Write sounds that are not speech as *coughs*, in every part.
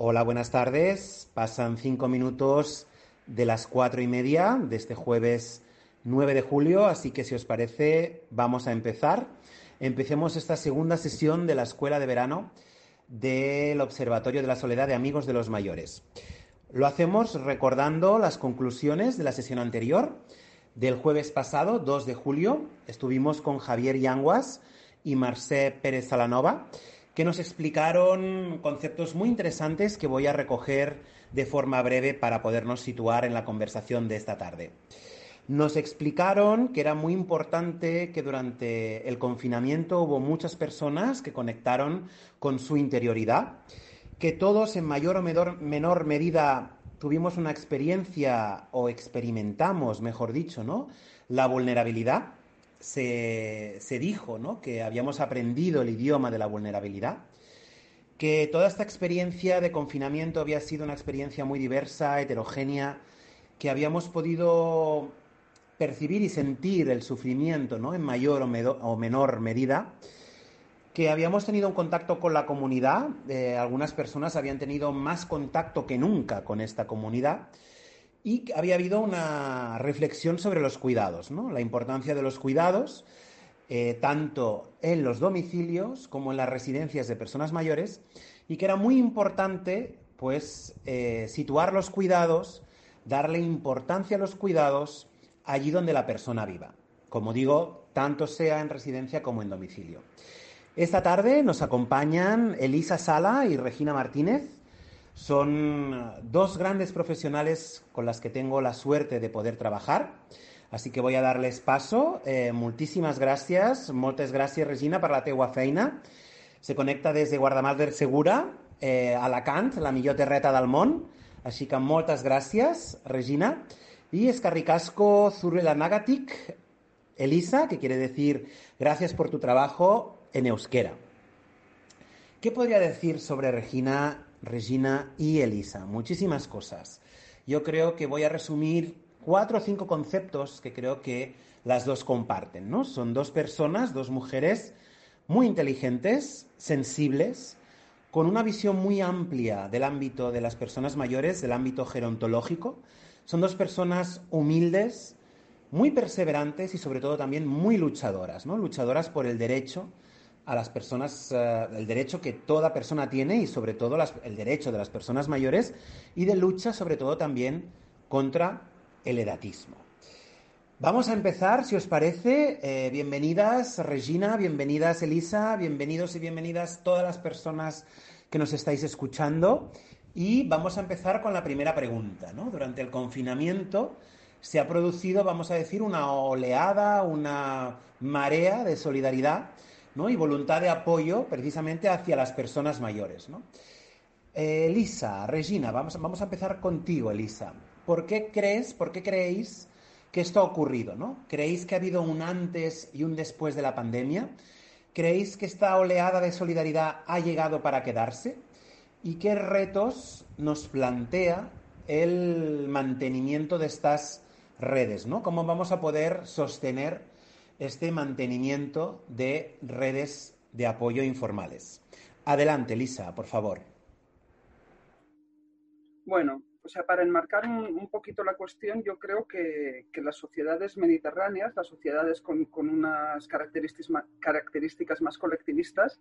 Hola, buenas tardes. Pasan cinco minutos de las cuatro y media de este jueves 9 de julio, así que si os parece, vamos a empezar. Empecemos esta segunda sesión de la Escuela de Verano del Observatorio de la Soledad de Amigos de los Mayores. Lo hacemos recordando las conclusiones de la sesión anterior. Del jueves pasado, 2 de julio, estuvimos con Javier Yanguas y Marcé Pérez Salanova que nos explicaron conceptos muy interesantes que voy a recoger de forma breve para podernos situar en la conversación de esta tarde. Nos explicaron que era muy importante que durante el confinamiento hubo muchas personas que conectaron con su interioridad, que todos en mayor o menor, medida tuvimos una experiencia o experimentamos, mejor dicho, ¿no? La vulnerabilidad se, dijo ¿no? que habíamos aprendido el idioma de la vulnerabilidad, que toda esta experiencia de confinamiento había sido una experiencia muy diversa, heterogénea, que habíamos podido percibir y sentir el sufrimiento ¿no? en mayor o, menor medida, que habíamos tenido un contacto con la comunidad, eh, algunas personas habían tenido más contacto que nunca con esta comunidad, y había habido una reflexión sobre los cuidados, la importancia de los cuidados, eh, tanto en los domicilios como en las residencias de personas mayores, y que era muy importante pues, eh, situar los cuidados, darle importancia a los cuidados allí donde la persona viva. Como digo, tanto sea en residencia como en domicilio. Esta tarde nos acompañan Elisa Sala y Regina Martínez, son dos grandes profesionales con las que tengo la suerte de poder trabajar. Así que voy a darles paso. Eh, moltíssimes gràcies, moltes gràcies, Regina, per la teua feina. Se connecta des de Guardamar del Segura, eh, Alacant, la millor terreta del món. Així que moltes gràcies, Regina. Y Escarricasco Zurrela-Nagatic, Elisa, que quiere decir gracias por tu trabajo en euskera. ¿Qué podría decir sobre Regina Regina y Elisa. Muchísimas cosas. Yo creo que voy a resumir cuatro o cinco conceptos que creo que las dos comparten, ¿no? Son dos personas, dos mujeres muy inteligentes, sensibles, con una visión muy amplia del ámbito de las personas mayores, del ámbito gerontológico. Son dos personas humildes, muy perseverantes y sobre todo también muy luchadoras, ¿no? Luchadoras por el derecho a las personas, eh, el derecho que toda persona tiene y sobre todo el derecho de las personas mayores y de lucha sobre todo también contra el edatismo. Vamos a empezar, si os parece. Eh, bienvenidas Regina, bienvenidas Elisa, bienvenidos y bienvenidas todas las personas que nos estáis escuchando. Y vamos a empezar con la primera pregunta. ¿no? Durante el confinamiento se ha producido, vamos a decir, una oleada, una marea de solidaridad y voluntad de apoyo precisamente hacia las personas mayores. ¿no? Eh, Elisa, Regina, vamos, vamos a empezar contigo, Elisa. ¿Por qué crees, por qué creéis que esto ha ocurrido? ¿no? ¿Creéis que ha habido un antes y un después de la pandemia? ¿Creéis que esta oleada de solidaridad ha llegado para quedarse? ¿Y qué retos nos plantea el mantenimiento de estas redes? ¿no? ¿Cómo vamos a poder sostener este mantenimiento de redes de apoyo informales. Adelante, Lisa, por favor. Bueno, o sea, para enmarcar un, poquito la cuestión, yo creo que, las sociedades mediterráneas, las sociedades con, unas características, más colectivistas,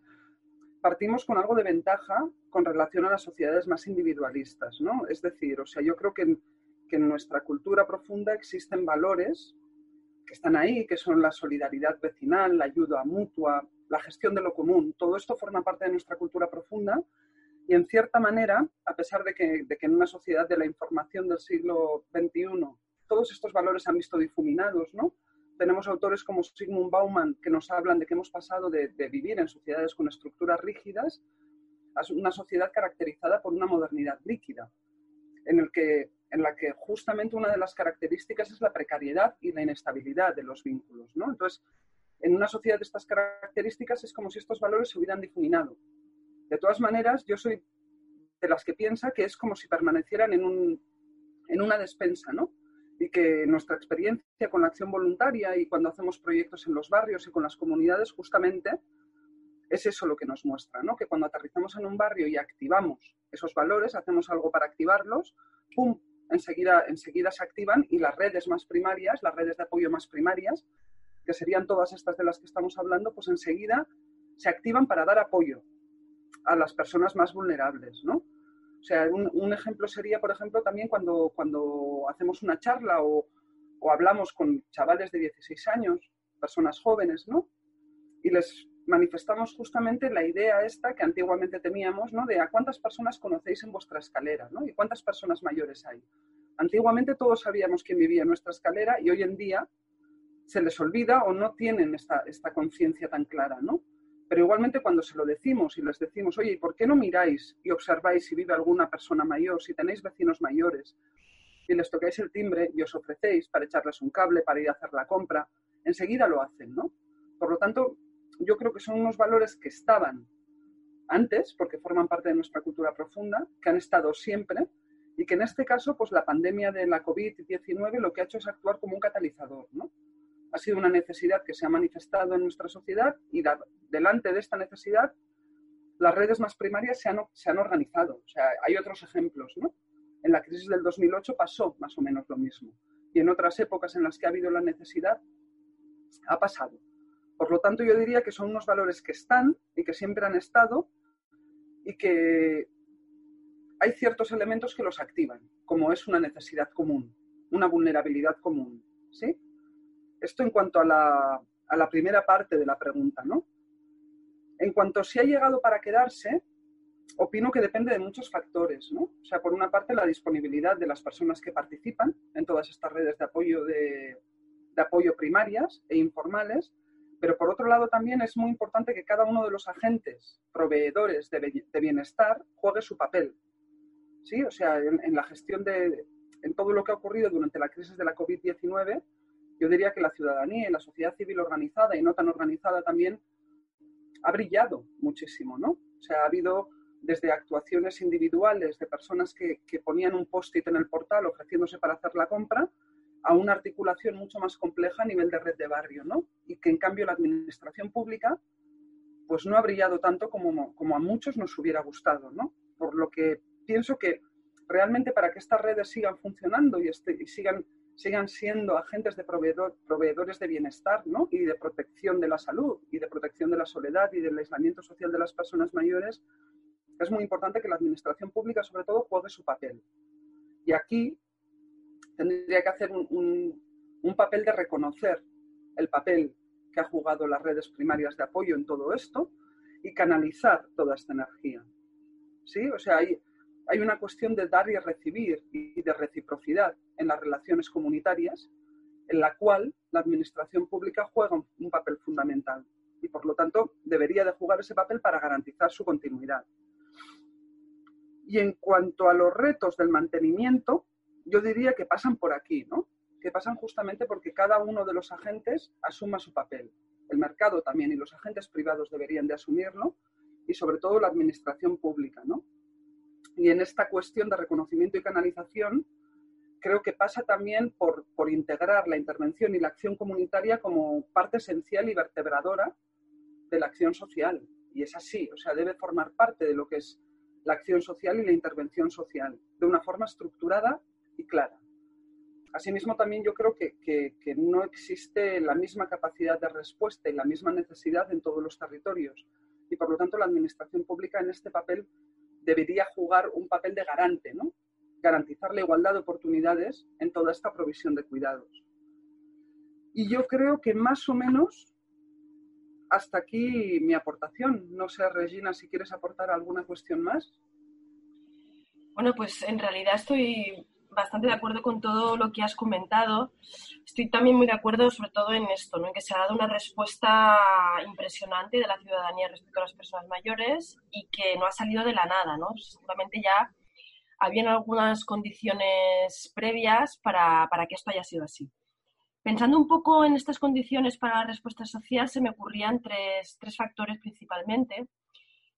partimos con algo de ventaja con relación a las sociedades más individualistas, ¿no? Es decir, o sea, yo creo que en nuestra cultura profunda existen valores que están ahí, que son la solidaridad vecinal, la ayuda mutua, la gestión de lo común. Todo esto forma parte de nuestra cultura profunda y, en cierta manera, a pesar de que, en una sociedad de la información del siglo XXI todos estos valores se han visto difuminados, ¿no? Tenemos autores como Sigmund Bauman que nos hablan de que hemos pasado de, de vivir en sociedades con estructuras rígidas una sociedad caracterizada por una modernidad líquida, en, el que, en la que justamente una de las características es la precariedad y la inestabilidad de los vínculos. ¿no? Entonces, en una sociedad de estas características es como si estos valores se hubieran difuminado. De todas maneras, yo soy de las que piensa que es como si permanecieran en, un, en una despensa, ¿no? Y que nuestra experiencia con la acción voluntaria y cuando hacemos proyectos en los barrios y con las comunidades, justamente es eso lo que nos muestra, ¿no? Que cuando aterrizamos en un barrio y activamos esos valores, hacemos algo para activarlos, ¡pum! Enseguida, enseguida se activan y las redes más primarias, las redes de apoyo más primarias, que serían todas estas de las que estamos hablando, pues enseguida se activan para dar apoyo a las personas más vulnerables, ¿no? O sea, un, ejemplo sería, por ejemplo, también cuando, cuando hacemos una charla o, o, hablamos con chavales de 16 años, personas jóvenes, ¿no? Y les manifestamos justamente la idea esta que antiguamente teníamos, ¿no? De a cuántas personas conocéis en vuestra escalera, ¿no? Y cuántas personas mayores hay. Antiguamente todos sabíamos quién vivía en nuestra escalera y hoy en día se les olvida o no tienen esta, esta conciencia tan clara, ¿no? Pero igualmente cuando se lo decimos y les decimos, oye, ¿y por qué no miráis y observáis si vive alguna persona mayor, si tenéis vecinos mayores y les tocáis el timbre y os ofrecéis para echarles un cable, para ir a hacer la compra? Enseguida lo hacen, ¿no? Por lo tanto, yo creo que son unos valores que estaban antes, porque forman parte de nuestra cultura profunda, que han estado siempre y que en este caso, pues la pandemia de la COVID-19 lo que ha hecho es actuar como un catalizador, ¿no? ha sido una necesidad que se ha manifestado en nuestra sociedad y delante de esta necesidad las redes más primarias se han, se han organizado. O sea, hay otros ejemplos, ¿no? En la crisis del 2008 pasó más o menos lo mismo. Y en otras épocas en las que ha habido la necesidad, ha pasado. Por lo tanto, yo diría que son unos valores que están y que siempre han estado y que hay ciertos elementos que los activan, como es una necesidad común, una vulnerabilidad común. ¿sí? Esto en cuanto a la, primera parte de la pregunta, ¿no? En cuanto a si ha llegado para quedarse, opino que depende de muchos factores, ¿no? O sea, por una parte, la disponibilidad de las personas que participan en todas estas redes de apoyo, de, apoyo primarias e informales, pero por otro lado también es muy importante que cada uno de los agentes proveedores de, bienestar juegue su papel. ¿Sí? O sea, en, la gestión de, en todo lo que ha ocurrido durante la crisis de la COVID-19, yo diría que la ciudadanía y la sociedad civil organizada y no tan organizada también ha brillado muchísimo, ¿no? O sea, ha habido desde actuaciones individuales de personas que, ponían un post-it en el portal ofreciéndose para hacer la compra, a una articulación mucho más compleja a nivel de red de barrio, ¿no? Y que en cambio la administración pública pues no ha brillado tanto como, a muchos nos hubiera gustado, ¿no? Por lo que pienso que realmente para que estas redes sigan funcionando y, este, y sigan sigan siendo agentes de proveedor, proveedores de bienestar ¿no? y de protección de la salud y de protección de la soledad y del aislamiento social de las personas mayores, es muy importante que la administración pública, sobre todo, juegue su papel. Y aquí tendría que hacer un, un papel de reconocer el papel que ha jugado las redes primarias de apoyo en todo esto y canalizar toda esta energía. ¿Sí? O sea, hay, hay una cuestión de dar y recibir y de reciprocidad en las relaciones comunitarias, en la cual la administración pública juega un papel fundamental y por lo tanto debería de jugar ese papel para garantizar su continuidad. Y en cuanto a los retos del mantenimiento, yo diría que pasan por aquí, ¿no? Que pasan justamente porque cada uno de los agentes asuma su papel. El mercado también y los agentes privados deberían de asumirlo y sobre todo la administración pública, ¿no? Y en esta cuestión de reconocimiento y canalización, creo que pasa también por, por, integrar la intervención y la acción comunitaria como parte esencial y vertebradora de la acción social. Y es así, o sea, debe formar parte de lo que es la acción social y la intervención social, de una forma estructurada y clara. Asimismo, también yo creo que, que, que no existe la misma capacidad de respuesta y la misma necesidad en todos los territorios. Y por lo tanto, la administración pública en este papel debería jugar un papel de garante, ¿no? garantizar la igualdad de oportunidades en toda esta provisión de cuidados. Y yo creo que más o menos hasta aquí mi aportación. No sé, Regina, si quieres aportar alguna cuestión más. Bueno, pues en realidad estoy bastante de acuerdo con todo lo que has comentado. Estoy también muy de acuerdo sobre todo en esto, ¿no? en que se ha dado una respuesta impresionante de la ciudadanía respecto a las personas mayores y que no ha salido de la nada. ¿no? Seguramente ya habían algunas condiciones previas para, para que esto haya sido así. Pensando un poco en estas condiciones para la respuesta social, se me ocurrían tres, tres factores principalmente.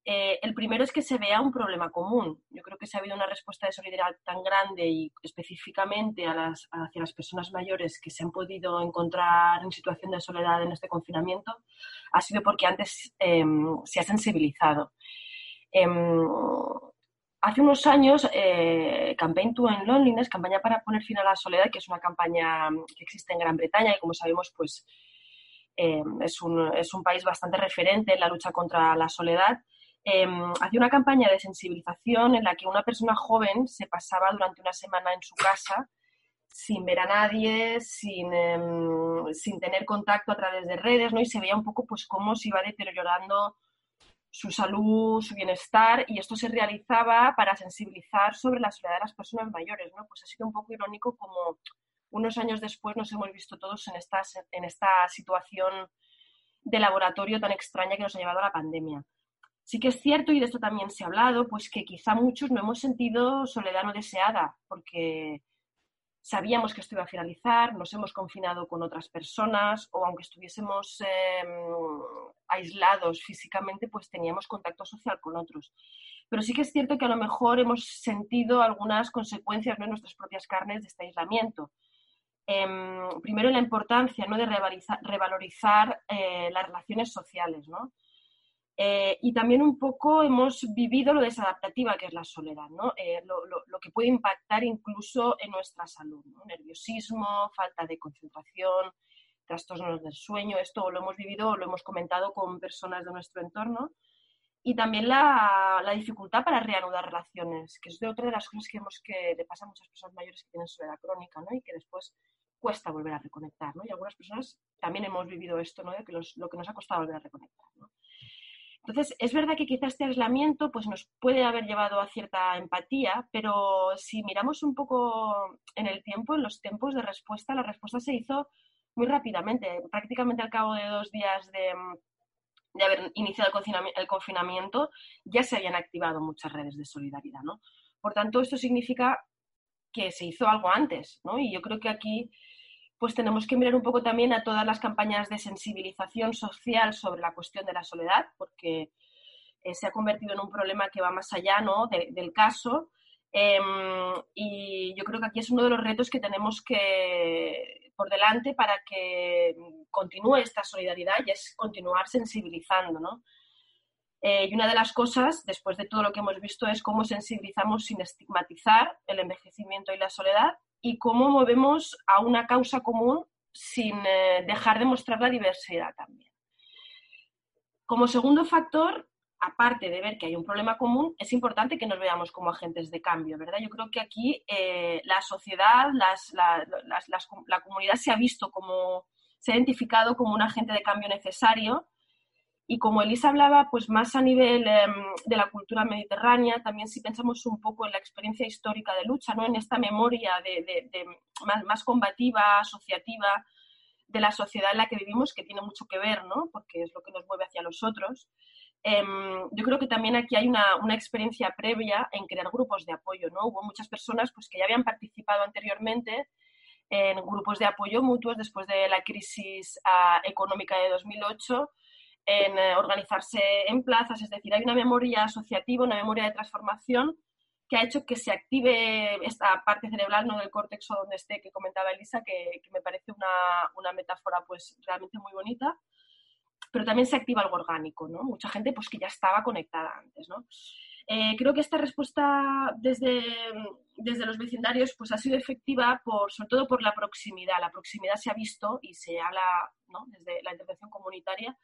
Eh, el primero es que se vea un problema común. Yo creo que si ha habido una respuesta de solidaridad tan grande y específicamente hacia las personas mayores que se han podido encontrar en situación de soledad en este confinamiento, ha sido porque antes em, se ha sensibilizado. Em, hace unos años, eh, Campaign to End Loneliness, campaña para poner fin a la soledad, que es una campaña que existe en Gran Bretaña y como sabemos, pues em, es, un, es un país bastante referente en la lucha contra la soledad eh, hacía una campaña de sensibilización en la que una persona joven se pasaba durante una semana en su casa sin ver a nadie, sin, em, sin tener contacto a través de redes, ¿no? Y se veía un poco pues cómo se iba deteriorando su salud, su bienestar, y esto se realizaba para sensibilizar sobre la soledad de las personas mayores, ¿no? Pues ha sido un poco irónico como unos años después nos hemos visto todos en esta, en esta situación de laboratorio tan extraña que nos ha llevado a la pandemia. Sí que es cierto, y de esto también se ha hablado, pues que quizá muchos no hemos sentido soledad no deseada, porque sabíamos que esto iba a finalizar, nos hemos confinado con otras personas, o aunque estuviésemos em, aislados físicamente, pues teníamos contacto social con otros. Pero sí que es cierto que a lo mejor hemos sentido algunas consecuencias ¿no? en nuestras propias carnes de este aislamiento. Em, primero, la importancia ¿no? de revalorizar, eh, las relaciones sociales, ¿no? Eh, y también un poco hemos vivido lo desadaptativa que es la soledad, ¿no? Eh, lo, lo, que puede impactar incluso en nuestra salud, ¿no? nerviosismo, falta de concentración, trastornos del sueño, esto lo hemos vivido, lo hemos comentado con personas de nuestro entorno. Y también la, la dificultad para reanudar relaciones, que es de otra de las cosas que, hemos, que le pasa a muchas personas mayores que tienen soledad crónica ¿no? y que después cuesta volver a reconectar. ¿no? Y algunas personas también hemos vivido esto, ¿no? de que los, lo que nos ha costado volver a reconectar. ¿no? Entonces, es verdad que quizás este aislamiento pues, nos puede haber llevado a cierta empatía, pero si miramos un poco en el tiempo, en los tiempos de respuesta, la respuesta se hizo muy rápidamente. Prácticamente al cabo de dos días de, haber iniciado el confinamiento, ya se habían activado muchas redes de solidaridad. ¿no? Por tanto, esto significa que se hizo algo antes, ¿no? Y yo creo que aquí pues tenemos que mirar un poco también a todas las campañas de sensibilización social sobre la cuestión de la soledad, porque eh, se ha convertido en un problema que va más allá ¿no? del caso. Em, y yo creo que aquí es uno de los retos que tenemos que por delante para que continúe esta solidaridad y es continuar sensibilizando. ¿no? Eh, y una de las cosas, después de todo lo que hemos visto, es cómo sensibilizamos sin estigmatizar el envejecimiento y la soledad y cómo movemos a una causa común sin eh, dejar de mostrar la diversidad también. Como segundo factor, aparte de ver que hay un problema común, es importante que nos veamos como agentes de cambio, ¿verdad? Yo creo que aquí eh, la sociedad, la comunidad se ha visto como, se ha identificado como un agente de cambio necesario y como Elisa hablaba, pues más a nivel em, de la cultura mediterránea, también si pensamos un poco en la experiencia histórica de lucha, ¿no? en esta memoria de, más, combativa, asociativa de la sociedad en la que vivimos, que tiene mucho que ver, ¿no? porque es lo que nos mueve hacia los otros. Em, yo creo que también aquí hay una, una, experiencia previa en crear grupos de apoyo. ¿no? Hubo muchas personas pues, que ya habían participado anteriormente en grupos de apoyo mutuos después de la crisis ah, económica de 2008 en eh, organizarse en plazas, es decir, hay una memoria asociativa, una memoria de transformación que ha hecho que se active esta parte cerebral ¿no? del córtex o donde esté que comentaba Elisa, que, me parece una, metáfora pues realmente muy bonita, pero también se activa algo orgánico, ¿no? Mucha gente pues que ya estaba conectada antes, ¿no? Eh, creo que esta respuesta desde, desde los vecindarios pues ha sido efectiva por, sobre todo por la proximidad. La proximidad se ha visto y se habla ¿no? desde la intervención comunitaria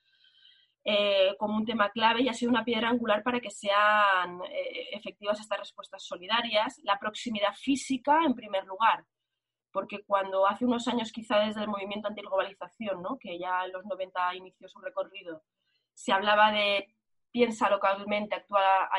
eh, como un tema clave y ha sido una piedra angular para que sean eh, efectivas estas respuestas solidarias. La proximidad física, en primer lugar, porque cuando hace unos años, quizá desde el movimiento antiglobalización, ¿no? que ya en los 90 inició su recorrido, se hablaba de piensa localmente, actúa,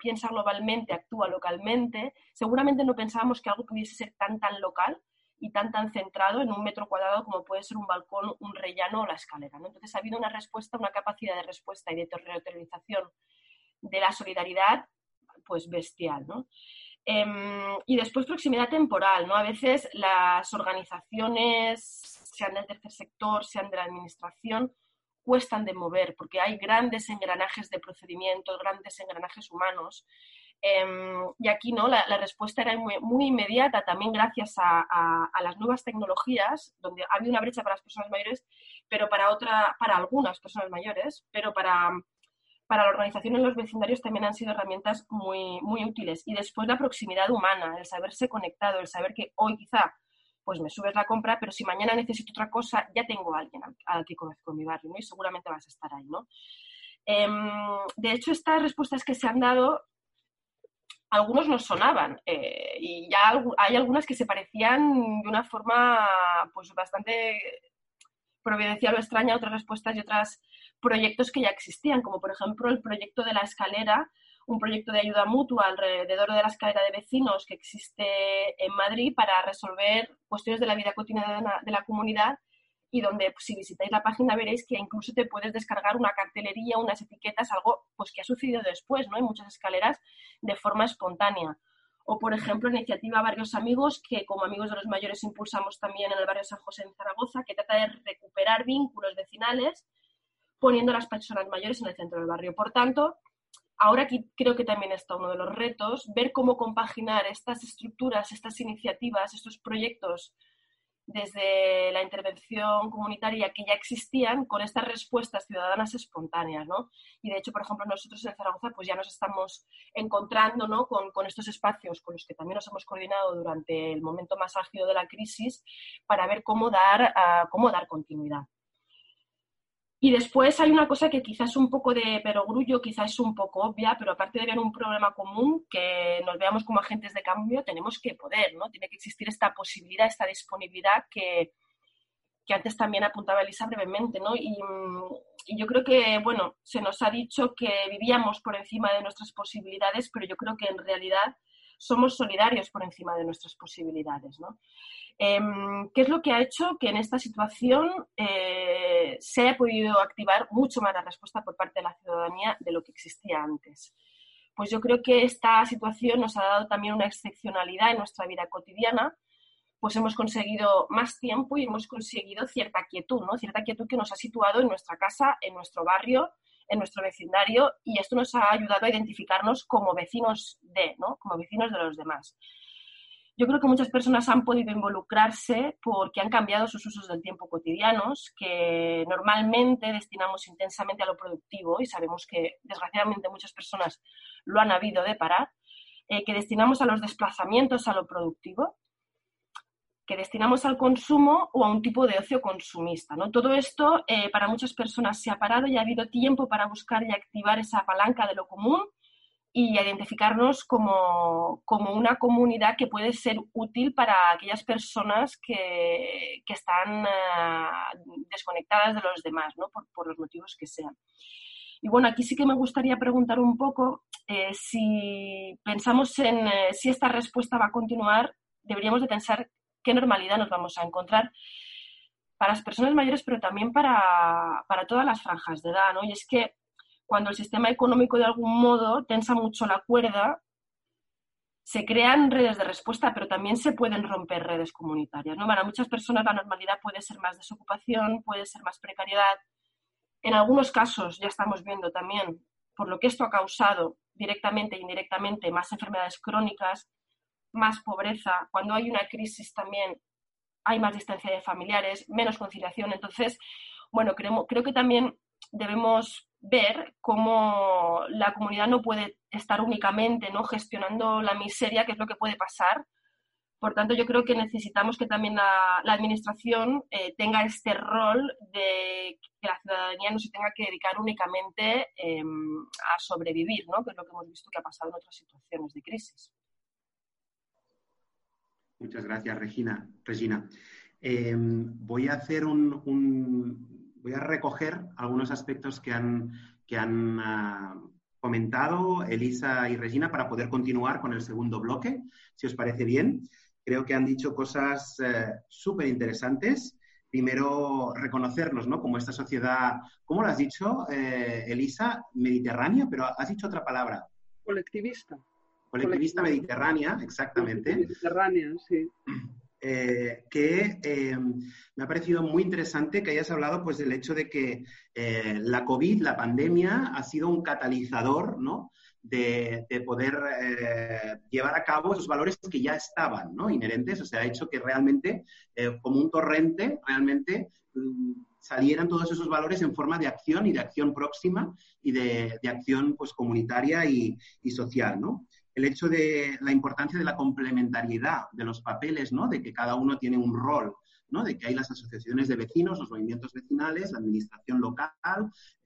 piensa globalmente, actúa localmente, seguramente no pensábamos que algo pudiese ser tan tan local y tan tan centrado en un metro cuadrado como puede ser un balcón, un rellano o la escalera. Entonces ha habido una respuesta, una capacidad de respuesta y de territorialización de la solidaridad pues bestial. Em, y después proximidad temporal. ¿no? A veces las organizaciones, sean del tercer sector, sean de la administración, cuestan de mover porque hay grandes engranajes de procedimientos, grandes engranajes humanos Em, y aquí ¿no? La, respuesta era muy, inmediata, también gracias a, las nuevas tecnologías, donde había una brecha para las personas mayores, pero para, otra, para algunas personas mayores, pero para, para la organización en los vecindarios también han sido herramientas muy, muy útiles. Y después la proximidad humana, el saberse conectado, el saber que hoy quizá pues me subes la compra, pero si mañana necesito otra cosa, ya tengo a alguien al, que conozco en mi barrio, ¿no? Y seguramente vas a estar ahí, ¿no? Em, de hecho, estas respuestas que se han dado algunos nos sonaban eh, y ya hay algunas que se parecían de una forma pues bastante providencial o extraña otras respuestas y otros proyectos que ya existían, como por ejemplo el proyecto de la escalera, un proyecto de ayuda mutua alrededor de la escalera de vecinos que existe en Madrid para resolver cuestiones de la vida cotidiana de la comunidad y donde pues, si visitáis la página veréis que incluso te puedes descargar una cartelería, unas etiquetas, algo pues que ha sucedido después, ¿no? Hay muchas escaleras de forma espontánea. O, por ejemplo, la iniciativa Barrios Amigos, que como amigos de los mayores impulsamos también en el barrio San José en Zaragoza, que trata de recuperar vínculos vecinales poniendo a las personas mayores en el centro del barrio. Por tanto, ahora aquí creo que también está uno de los retos, ver cómo compaginar estas estructuras, estas iniciativas, estos proyectos desde la intervención comunitaria que ya existían con estas respuestas ciudadanas espontáneas, ¿no? Y de hecho, por ejemplo, nosotros en Zaragoza pues ya nos estamos encontrando ¿no? con, estos espacios con los que también nos hemos coordinado durante el momento más álgido de la crisis para ver cómo dar, uh, cómo dar continuidad. Y después hay una cosa que quizás es un poco de perogrullo, quizás es un poco obvia, pero aparte de ver un problema común, que nos veamos como agentes de cambio, tenemos que poder, ¿no? Tiene que existir esta posibilidad, esta disponibilidad que, que antes también apuntaba Elisa brevemente, ¿no? Y, y, yo creo que, bueno, se nos ha dicho que vivíamos por encima de nuestras posibilidades, pero yo creo que en realidad somos solidarios por encima de nuestras posibilidades, ¿no? Em, ¿Qué es lo que ha hecho que en esta situación eh, se haya podido activar mucho más la respuesta por parte de la ciudadanía de lo que existía antes? Pues yo creo que esta situación nos ha dado también una excepcionalidad en nuestra vida cotidiana, pues hemos conseguido más tiempo y hemos conseguido cierta quietud, ¿no? Cierta quietud que nos ha situado en nuestra casa, en nuestro barrio, en nuestro vecindario y esto nos ha ayudado a identificarnos como vecinos de, ¿no? Como vecinos de los demás. Yo creo que muchas personas han podido involucrarse porque han cambiado sus usos del tiempo cotidianos, que normalmente destinamos intensamente a lo productivo y sabemos que desgraciadamente muchas personas lo han habido de parar, eh, que destinamos a los desplazamientos a lo productivo, que destinamos al consumo o a un tipo de ocio consumista. ¿no? Todo esto eh, para muchas personas se ha parado y ha habido tiempo para buscar y activar esa palanca de lo común y identificarnos como, una comunidad que puede ser útil para aquellas personas que, están eh, desconectadas de los demás, ¿no? por, los motivos que sean. Y bueno, aquí sí que me gustaría preguntar un poco eh, si pensamos en si esta respuesta va a continuar, deberíamos de pensar qué normalidad nos vamos a encontrar para las personas mayores, pero también para, para todas las franjas de edad, ¿no? Y es que cuando el sistema económico de algún modo tensa mucho la cuerda, se crean redes de respuesta, pero también se pueden romper redes comunitarias. ¿no? Para muchas personas la normalidad puede ser más desocupación, puede ser más precariedad. En algunos casos ya estamos viendo también, por lo que esto ha causado directamente e indirectamente, más enfermedades crónicas, más pobreza. Cuando hay una crisis también hay más distancia de familiares, menos conciliación. Entonces, bueno, creo, creo que también debemos ver cómo la comunidad no puede estar únicamente ¿no? gestionando la miseria, que es lo que puede pasar. Por tanto, yo creo que necesitamos que también la, administración eh, tenga este rol de que la ciudadanía no se tenga que dedicar únicamente em, a sobrevivir, ¿no? que es lo que hemos visto que ha pasado en otras situaciones de crisis. Muchas gracias, Regina. Regina. Em, voy a hacer un voy a recoger algunos aspectos que han, que han ah, comentado Elisa y Regina para poder continuar con el segundo bloque, si os parece bien. Creo que han dicho cosas eh, súper interesantes. Primero, reconocernos ¿no? como esta sociedad, ¿cómo lo has dicho, eh, Elisa? Mediterránea, pero has dicho otra palabra. Colectivista. Colectivista mediterránea, exactamente. Mediterránea, sí. *clears throat* Eh, que eh, me ha parecido muy interesante que hayas hablado pues, del hecho de que eh, la COVID, la pandemia, ha sido un catalizador ¿no? de, poder llevar a cabo esos valores que ya estaban ¿no? inherentes. O sea, ha hecho que realmente, como un torrente, realmente mm, salieran todos esos valores en forma de acción y de acción próxima y de, acción pues, comunitaria y, y social. ¿no? El hecho de la importancia de la complementariedad de los papeles, ¿no? De que cada uno tiene un rol, ¿no? De que hay las asociaciones de vecinos, los movimientos vecinales, la administración local,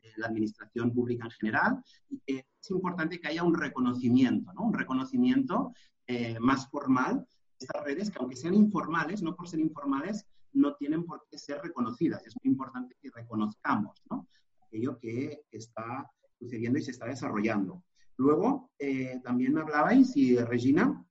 eh, la administración pública en general, y que es importante que haya un reconocimiento, ¿no? Un reconocimiento eh, más formal de estas redes que aunque sean informales, no por ser informales, no tienen por qué ser reconocidas. Es muy importante que reconozcamos, ¿no? Aquello que está sucediendo y se está desarrollando. Luego, eh, también hablabais, y Regina,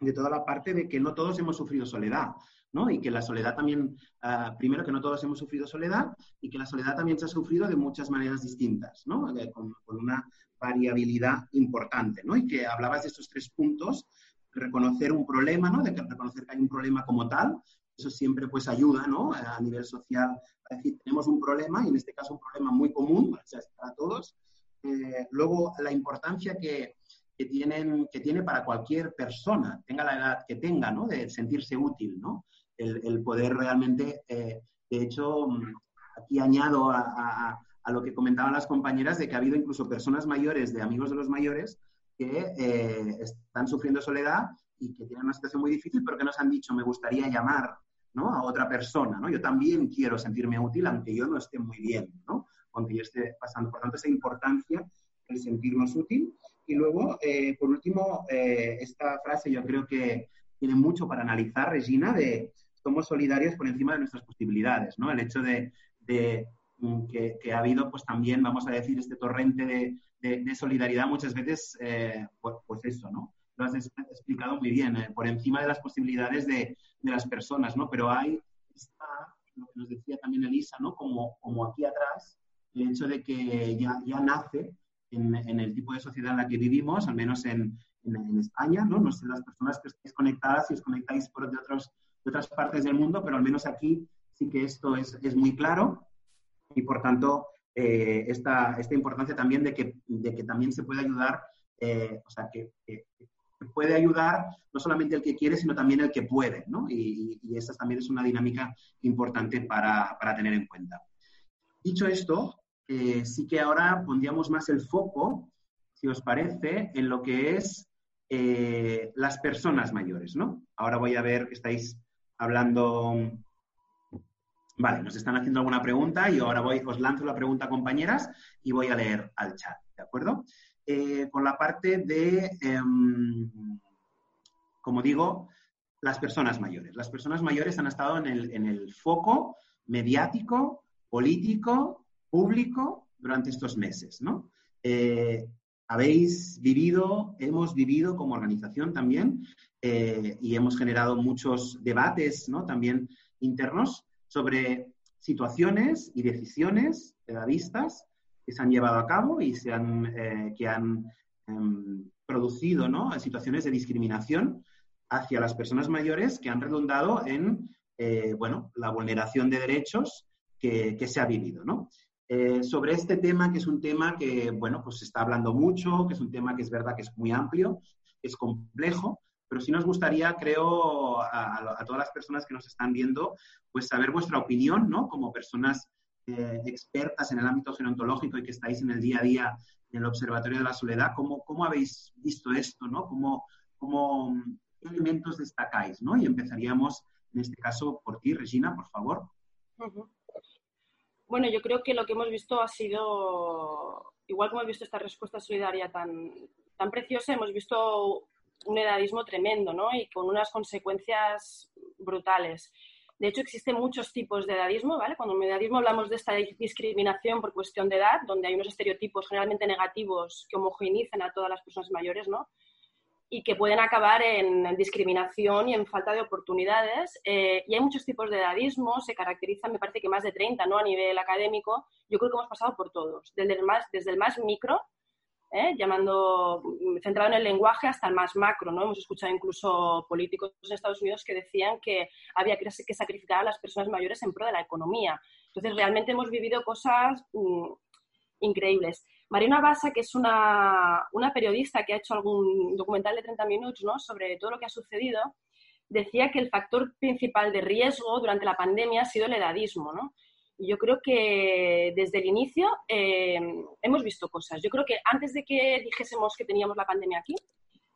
de toda la parte de que no todos hemos sufrido soledad, ¿no? Y que la soledad también, ah, primero que no todos hemos sufrido soledad y que la soledad también se ha sufrido de muchas maneras distintas, ¿no? Eh, con, una variabilidad importante, ¿no? Y que hablabas de estos tres puntos, reconocer un problema, ¿no? De que reconocer que hay un problema como tal, eso siempre pues ayuda, ¿no? A nivel social, a decir, tenemos un problema y en este caso un problema muy común, o sea, para todos, eh, luego, la importancia que, tienen, que tiene para cualquier persona, tenga la edad que tenga, ¿no? De sentirse útil, ¿no? El, poder realmente, eh, de hecho, mm, aquí añado a, lo que comentaban las compañeras de que ha habido incluso personas mayores, de amigos de los mayores, que eh, están sufriendo soledad y que tienen una situación muy difícil, pero que nos han dicho, me gustaría llamar ¿no? a otra persona, ¿no? Yo también quiero sentirme útil, aunque yo no esté muy bien, ¿no? Cuando yo esté pasando. Por tanto, esa importancia el sentirnos útil. Y luego, eh, por último, eh, esta frase yo creo que tiene mucho para analizar, Regina, de somos solidarios por encima de nuestras posibilidades, ¿no? El hecho de, mm, que, ha habido, pues también, vamos a decir, este torrente de, solidaridad muchas veces, eh, pues, pues, eso, ¿no? Lo has explicado muy bien, por encima de las posibilidades de, las personas, ¿no? Pero hay, está, lo que nos decía también Elisa, ¿no? Como, como aquí atrás, el hecho de que ya, ya nace en, en, el tipo de sociedad en la que vivimos, al menos en, en, España, ¿no? No sé las personas que estáis conectadas, si os conectáis por de, otros, de otras partes del mundo, pero al menos aquí sí que esto es, es muy claro y, por tanto, eh, esta, esta, importancia también de que, de que también se puede ayudar, eh, o sea, que, que, puede ayudar no solamente el que quiere, sino también el que puede, ¿no? Y, y, esta también es una dinámica importante para, para tener en cuenta. Dicho esto, eh, sí que ahora pondríamos más el foco, si os parece, en lo que es eh, las personas mayores, ¿no? Ahora voy a ver estáis hablando. Vale, nos están haciendo alguna pregunta y ahora voy, os lanzo la pregunta, compañeras, y voy a leer al chat, ¿de acuerdo? Eh, con la parte de, em, como digo, las personas mayores. Las personas mayores han estado en el foco mediático, político público durante estos meses, ¿no? Eh, habéis vivido, hemos vivido como organización también eh, y hemos generado muchos debates, ¿no? También internos sobre situaciones y decisiones edadistas que se han llevado a cabo y se han, eh, que han em, producido ¿no? situaciones de discriminación hacia las personas mayores que han redundado en bueno, la vulneración de derechos que, que se ha vivido. ¿no? Eh, sobre este tema, que es un tema que, bueno, pues se está hablando mucho, que es un tema que es verdad que es muy amplio, es complejo, pero sí nos gustaría, creo, a, todas las personas que nos están viendo, pues saber vuestra opinión, ¿no? Como personas eh, expertas en el ámbito gerontológico y que estáis en el día a día en el Observatorio de la Soledad, ¿cómo, cómo habéis visto esto, ¿no? ¿Cómo, cómo, ¿Qué elementos destacáis, ¿no? Y empezaríamos, en este caso, por ti, Regina, por favor. Bueno, yo creo que lo que hemos visto ha sido, igual como hemos visto esta respuesta solidaria tan, tan preciosa, hemos visto un edadismo tremendo, ¿no? Y con unas consecuencias brutales. De hecho, existen muchos tipos de edadismo, ¿vale? Cuando edadismo hablamos de esta discriminación por cuestión de edad, donde hay unos estereotipos generalmente negativos que homogeneizan a todas las personas mayores, ¿no? Y que pueden acabar en, discriminación y en falta de oportunidades. Eh, y hay muchos tipos de edadismo, se caracterizan, me parece que más de 30, ¿no? A nivel académico. Yo creo que hemos pasado por todos, desde el más, desde el más micro, ¿eh? llamando, centrado en el lenguaje hasta el más macro. ¿no? Hemos escuchado incluso políticos de Estados Unidos que decían que había que, sacrificar a las personas mayores en pro de la economía. Entonces, realmente hemos vivido cosas mm, increíbles. Mariana Basa, que es una, una, periodista que ha hecho algún documental de 30 minutos ¿no? sobre todo lo que ha sucedido, decía que el factor principal de riesgo durante la pandemia ha sido el edadismo. ¿no? yo creo que desde el inicio eh, hemos visto cosas. Yo creo que antes de que dijésemos que teníamos la pandemia aquí,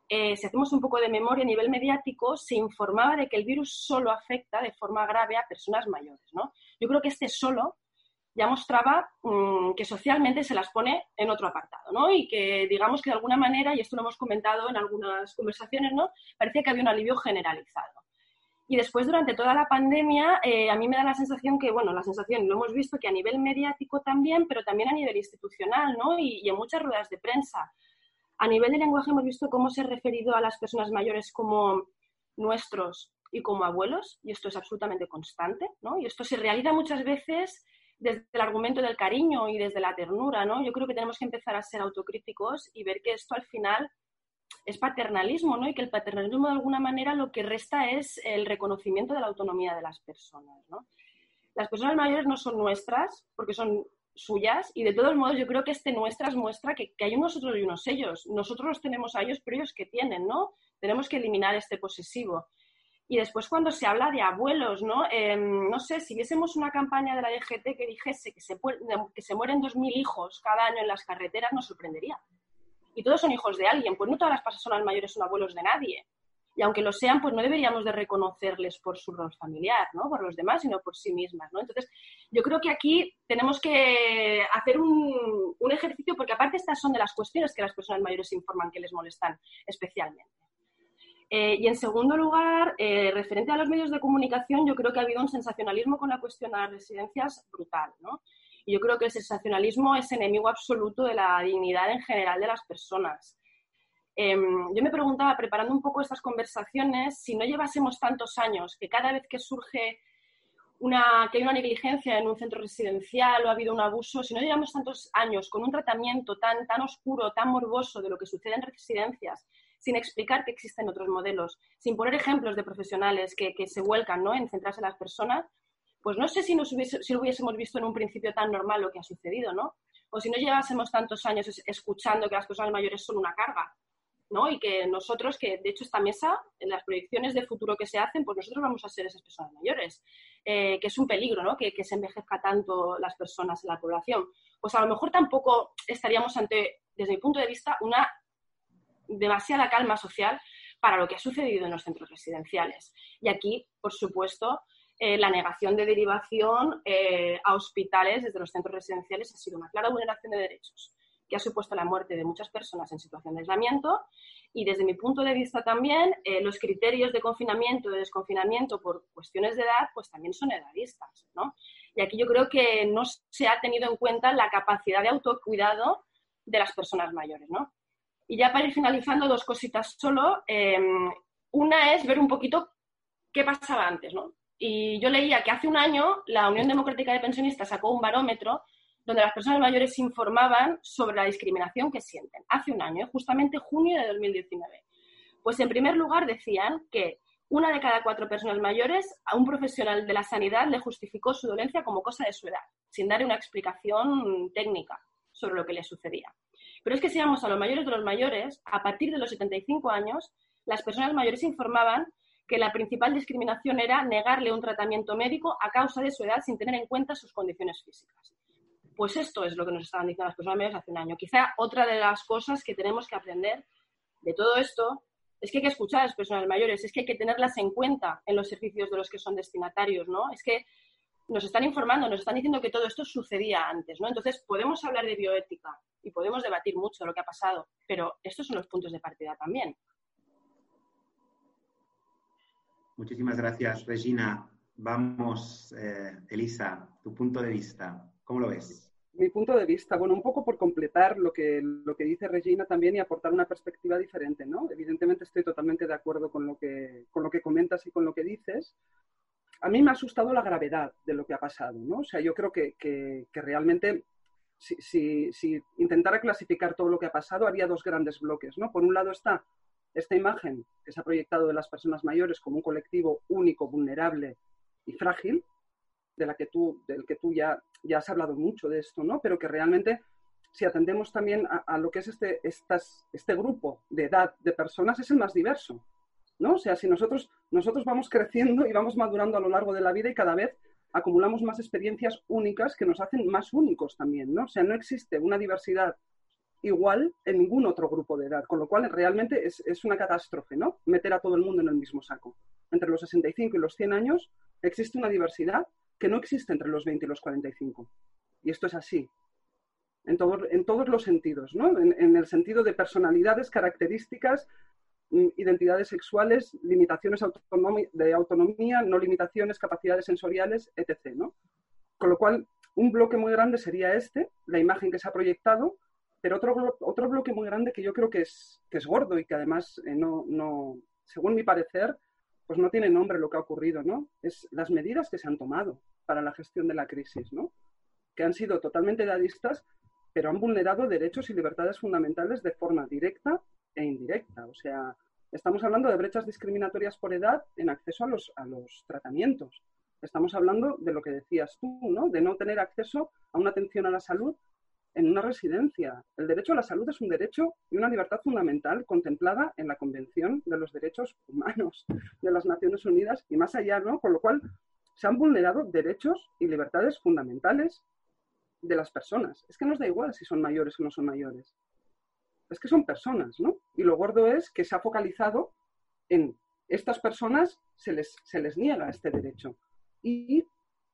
eh, si hacemos un poco de memoria a nivel mediático, se informaba de que el virus solo afecta de forma grave a personas mayores. ¿no? Yo creo que este solo ya mostraba mm, que socialmente se las pone en otro apartado, ¿no? Y que digamos que de alguna manera, y esto lo hemos comentado en algunas conversaciones, ¿no? Parecía que había un alivio generalizado. Y después, durante toda la pandemia, eh, a mí me da la sensación que, bueno, la sensación, lo hemos visto que a nivel mediático también, pero también a nivel institucional, ¿no? Y, en muchas ruedas de prensa. A nivel de lenguaje hemos visto cómo se ha referido a las personas mayores como nuestros y como abuelos, y esto es absolutamente constante, ¿no? Y esto se realiza muchas veces desde el argumento del cariño y desde la ternura, ¿no? Yo creo que tenemos que empezar a ser autocríticos y ver que esto al final es paternalismo, ¿no? Y que el paternalismo de alguna manera lo que resta es el reconocimiento de la autonomía de las personas, ¿no? Las personas mayores no son nuestras porque son suyas y de todos modos yo creo que este nuestras muestra que, hay unos nosotros y unos ellos. Nosotros los tenemos a ellos, pero ellos que tienen, ¿no? Tenemos que eliminar este posesivo. Y después cuando se habla de abuelos, ¿no? Em, no sé, si viésemos una campaña de la DGT que dijese que se, que se mueren 2.000 hijos cada año en las carreteras, nos sorprendería y todos son hijos de alguien, pues no todas las personas mayores son abuelos de nadie. Y aunque lo sean, pues no deberíamos de reconocerles por su rol familiar, ¿no? Por los demás, sino por sí mismas, ¿no? Entonces, yo creo que aquí tenemos que hacer un, ejercicio, porque aparte estas son de las cuestiones que las personas mayores informan que les molestan especialmente. Eh, y en segundo lugar, eh, referente a los medios de comunicación, yo creo que ha habido un sensacionalismo con la cuestión de las residencias brutal, ¿no? Y yo creo que el sensacionalismo es enemigo absoluto de la dignidad en general de las personas. Em, yo me preguntaba, preparando un poco estas conversaciones, si no llevásemos tantos años, que cada vez que surge una, que hay una negligencia en un centro residencial o ha habido un abuso, si no llevamos tantos años con un tratamiento tan, tan oscuro, tan morboso de lo que sucede en residencias, sin explicar que existen otros modelos, sin poner ejemplos de profesionales que, se vuelcan ¿no? en centrarse en las personas, pues no sé si, nos si lo hubiésemos visto en un principio tan normal lo que ha sucedido, ¿no? O si no llevásemos tantos años escuchando que las personas mayores son una carga, ¿no? Y que nosotros, que de hecho esta mesa, en las proyecciones de futuro que se hacen, pues nosotros vamos a ser esas personas mayores, eh, que es un peligro, ¿no? Que, que se envejezca tanto las personas en la población. Pues a lo mejor tampoco estaríamos ante, desde mi punto de vista, una demasiada calma social para lo que ha sucedido en los centros residenciales. Y aquí, por supuesto, eh, la negación de derivación eh, a hospitales desde los centros residenciales ha sido una clara vulneración de derechos que ha supuesto la muerte de muchas personas en situación de aislamiento y desde mi punto de vista también eh, los criterios de confinamiento de desconfinamiento por cuestiones de edad pues también son edadistas, ¿no? Y aquí yo creo que no se ha tenido en cuenta la capacidad de autocuidado de las personas mayores, ¿no? Y ya para ir finalizando, dos cositas solo. una es ver un poquito qué pasaba antes, ¿no? Y yo leía que hace un año la Unión Democrática de Pensionistas sacó un barómetro donde las personas mayores informaban sobre la discriminación que sienten. Hace un año, justamente junio de 2019. Pues en primer lugar decían que una de cada cuatro personas mayores a un profesional de la sanidad le justificó su dolencia como cosa de su edad, sin dar una explicación técnica sobre lo que le sucedía. Pero es que si vamos a los mayores de los mayores, a partir de los 75 años, las personas mayores informaban que la principal discriminación era negarle un tratamiento médico a causa de su edad sin tener en cuenta sus condiciones físicas. Pues esto es lo que nos estaban diciendo las personas mayores hace un año. Quizá otra de las cosas que tenemos que aprender de todo esto es que hay que escuchar a las personas mayores, es que hay que tenerlas en cuenta en los servicios de los que son destinatarios, ¿no? Es que nos están informando, nos están diciendo que todo esto sucedía antes, ¿no? Entonces, podemos hablar de bioética y podemos debatir mucho lo que ha pasado, pero estos son los puntos de partida también. Muchísimas gracias, Regina. Vamos, eh, Elisa, tu punto de vista, ¿cómo lo ves? Mi punto de vista, bueno, un poco por completar lo que, lo que dice Regina también y aportar una perspectiva diferente, ¿no? Evidentemente estoy totalmente de acuerdo con lo que, con lo que comentas y con lo que dices. A mí me ha asustado la gravedad de lo que ha pasado, ¿no? O sea, yo creo que, que, realmente si, intentara clasificar todo lo que ha pasado, haría dos grandes bloques, ¿no? Por un lado está esta imagen que se ha proyectado de las personas mayores como un colectivo único, vulnerable y frágil, de la que tú, del que tú ya, ya has hablado mucho de esto, ¿no? Pero que realmente, si atendemos también a, lo que es este, este grupo de edad de personas, es el más diverso, ¿no? O sea, si nosotros, nosotros vamos creciendo y vamos madurando a lo largo de la vida y cada vez acumulamos más experiencias únicas que nos hacen más únicos también, ¿no? O sea, no existe una diversidad igual en ningún otro grupo de edad, con lo cual realmente es, es, una catástrofe, ¿no? Meter a todo el mundo en el mismo saco. Entre los 65 y los 100 años existe una diversidad que no existe entre los 20 y los 45. Y esto es así, en, en todos los sentidos, ¿no? En, el sentido de personalidades, características, identidades sexuales, limitaciones de autonomía, no limitaciones, capacidades sensoriales, etc. ¿no? Con lo cual, un bloque muy grande sería este, la imagen que se ha proyectado, pero otro, otro bloque muy grande que yo creo que es, que es gordo y que además eh, no, no, según mi parecer, pues no tiene nombre lo que ha ocurrido, ¿no? Es las medidas que se han tomado para la gestión de la crisis, ¿no? Que han sido totalmente dadistas, pero han vulnerado derechos y libertades fundamentales de forma directa e indirecta. O sea, estamos hablando de brechas discriminatorias por edad en acceso a los, a los tratamientos. Estamos hablando de lo que decías tú, ¿no? De no tener acceso a una atención a la salud en una residencia. El derecho a la salud es un derecho y una libertad fundamental contemplada en la Convención de los Derechos Humanos de las Naciones Unidas y más allá, ¿no? Con lo cual se han vulnerado derechos y libertades fundamentales de las personas. Es que nos da igual si son mayores o no son mayores. Es que son personas, ¿no? Y lo gordo es que se ha focalizado en estas personas se les, se les niega este derecho. Y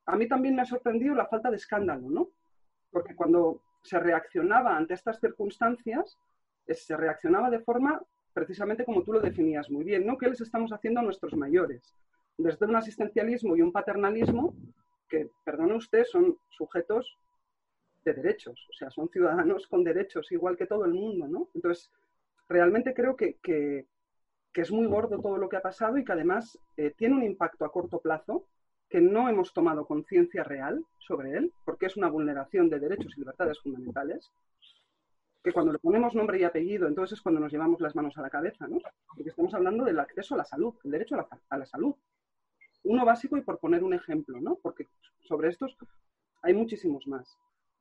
a mí también me ha sorprendido la falta de escándalo, ¿no? Porque cuando se reaccionaba ante estas circunstancias, se reaccionaba de forma precisamente como tú lo definías muy bien, ¿no? ¿Qué les estamos haciendo a nuestros mayores? Desde un asistencialismo y un paternalismo que, perdone usted, son sujetos de derechos, o sea, son ciudadanos con derechos igual que todo el mundo, ¿no? Entonces, realmente creo que, que, es muy gordo todo lo que ha pasado y que además eh, tiene un impacto a corto plazo que no hemos tomado conciencia real sobre él, porque es una vulneración de derechos y libertades fundamentales, que cuando le ponemos nombre y apellido, entonces es cuando nos llevamos las manos a la cabeza, ¿no? Porque estamos hablando del acceso a la salud, el derecho a la, a la salud. Uno básico y por poner un ejemplo, ¿no? Porque sobre estos hay muchísimos más.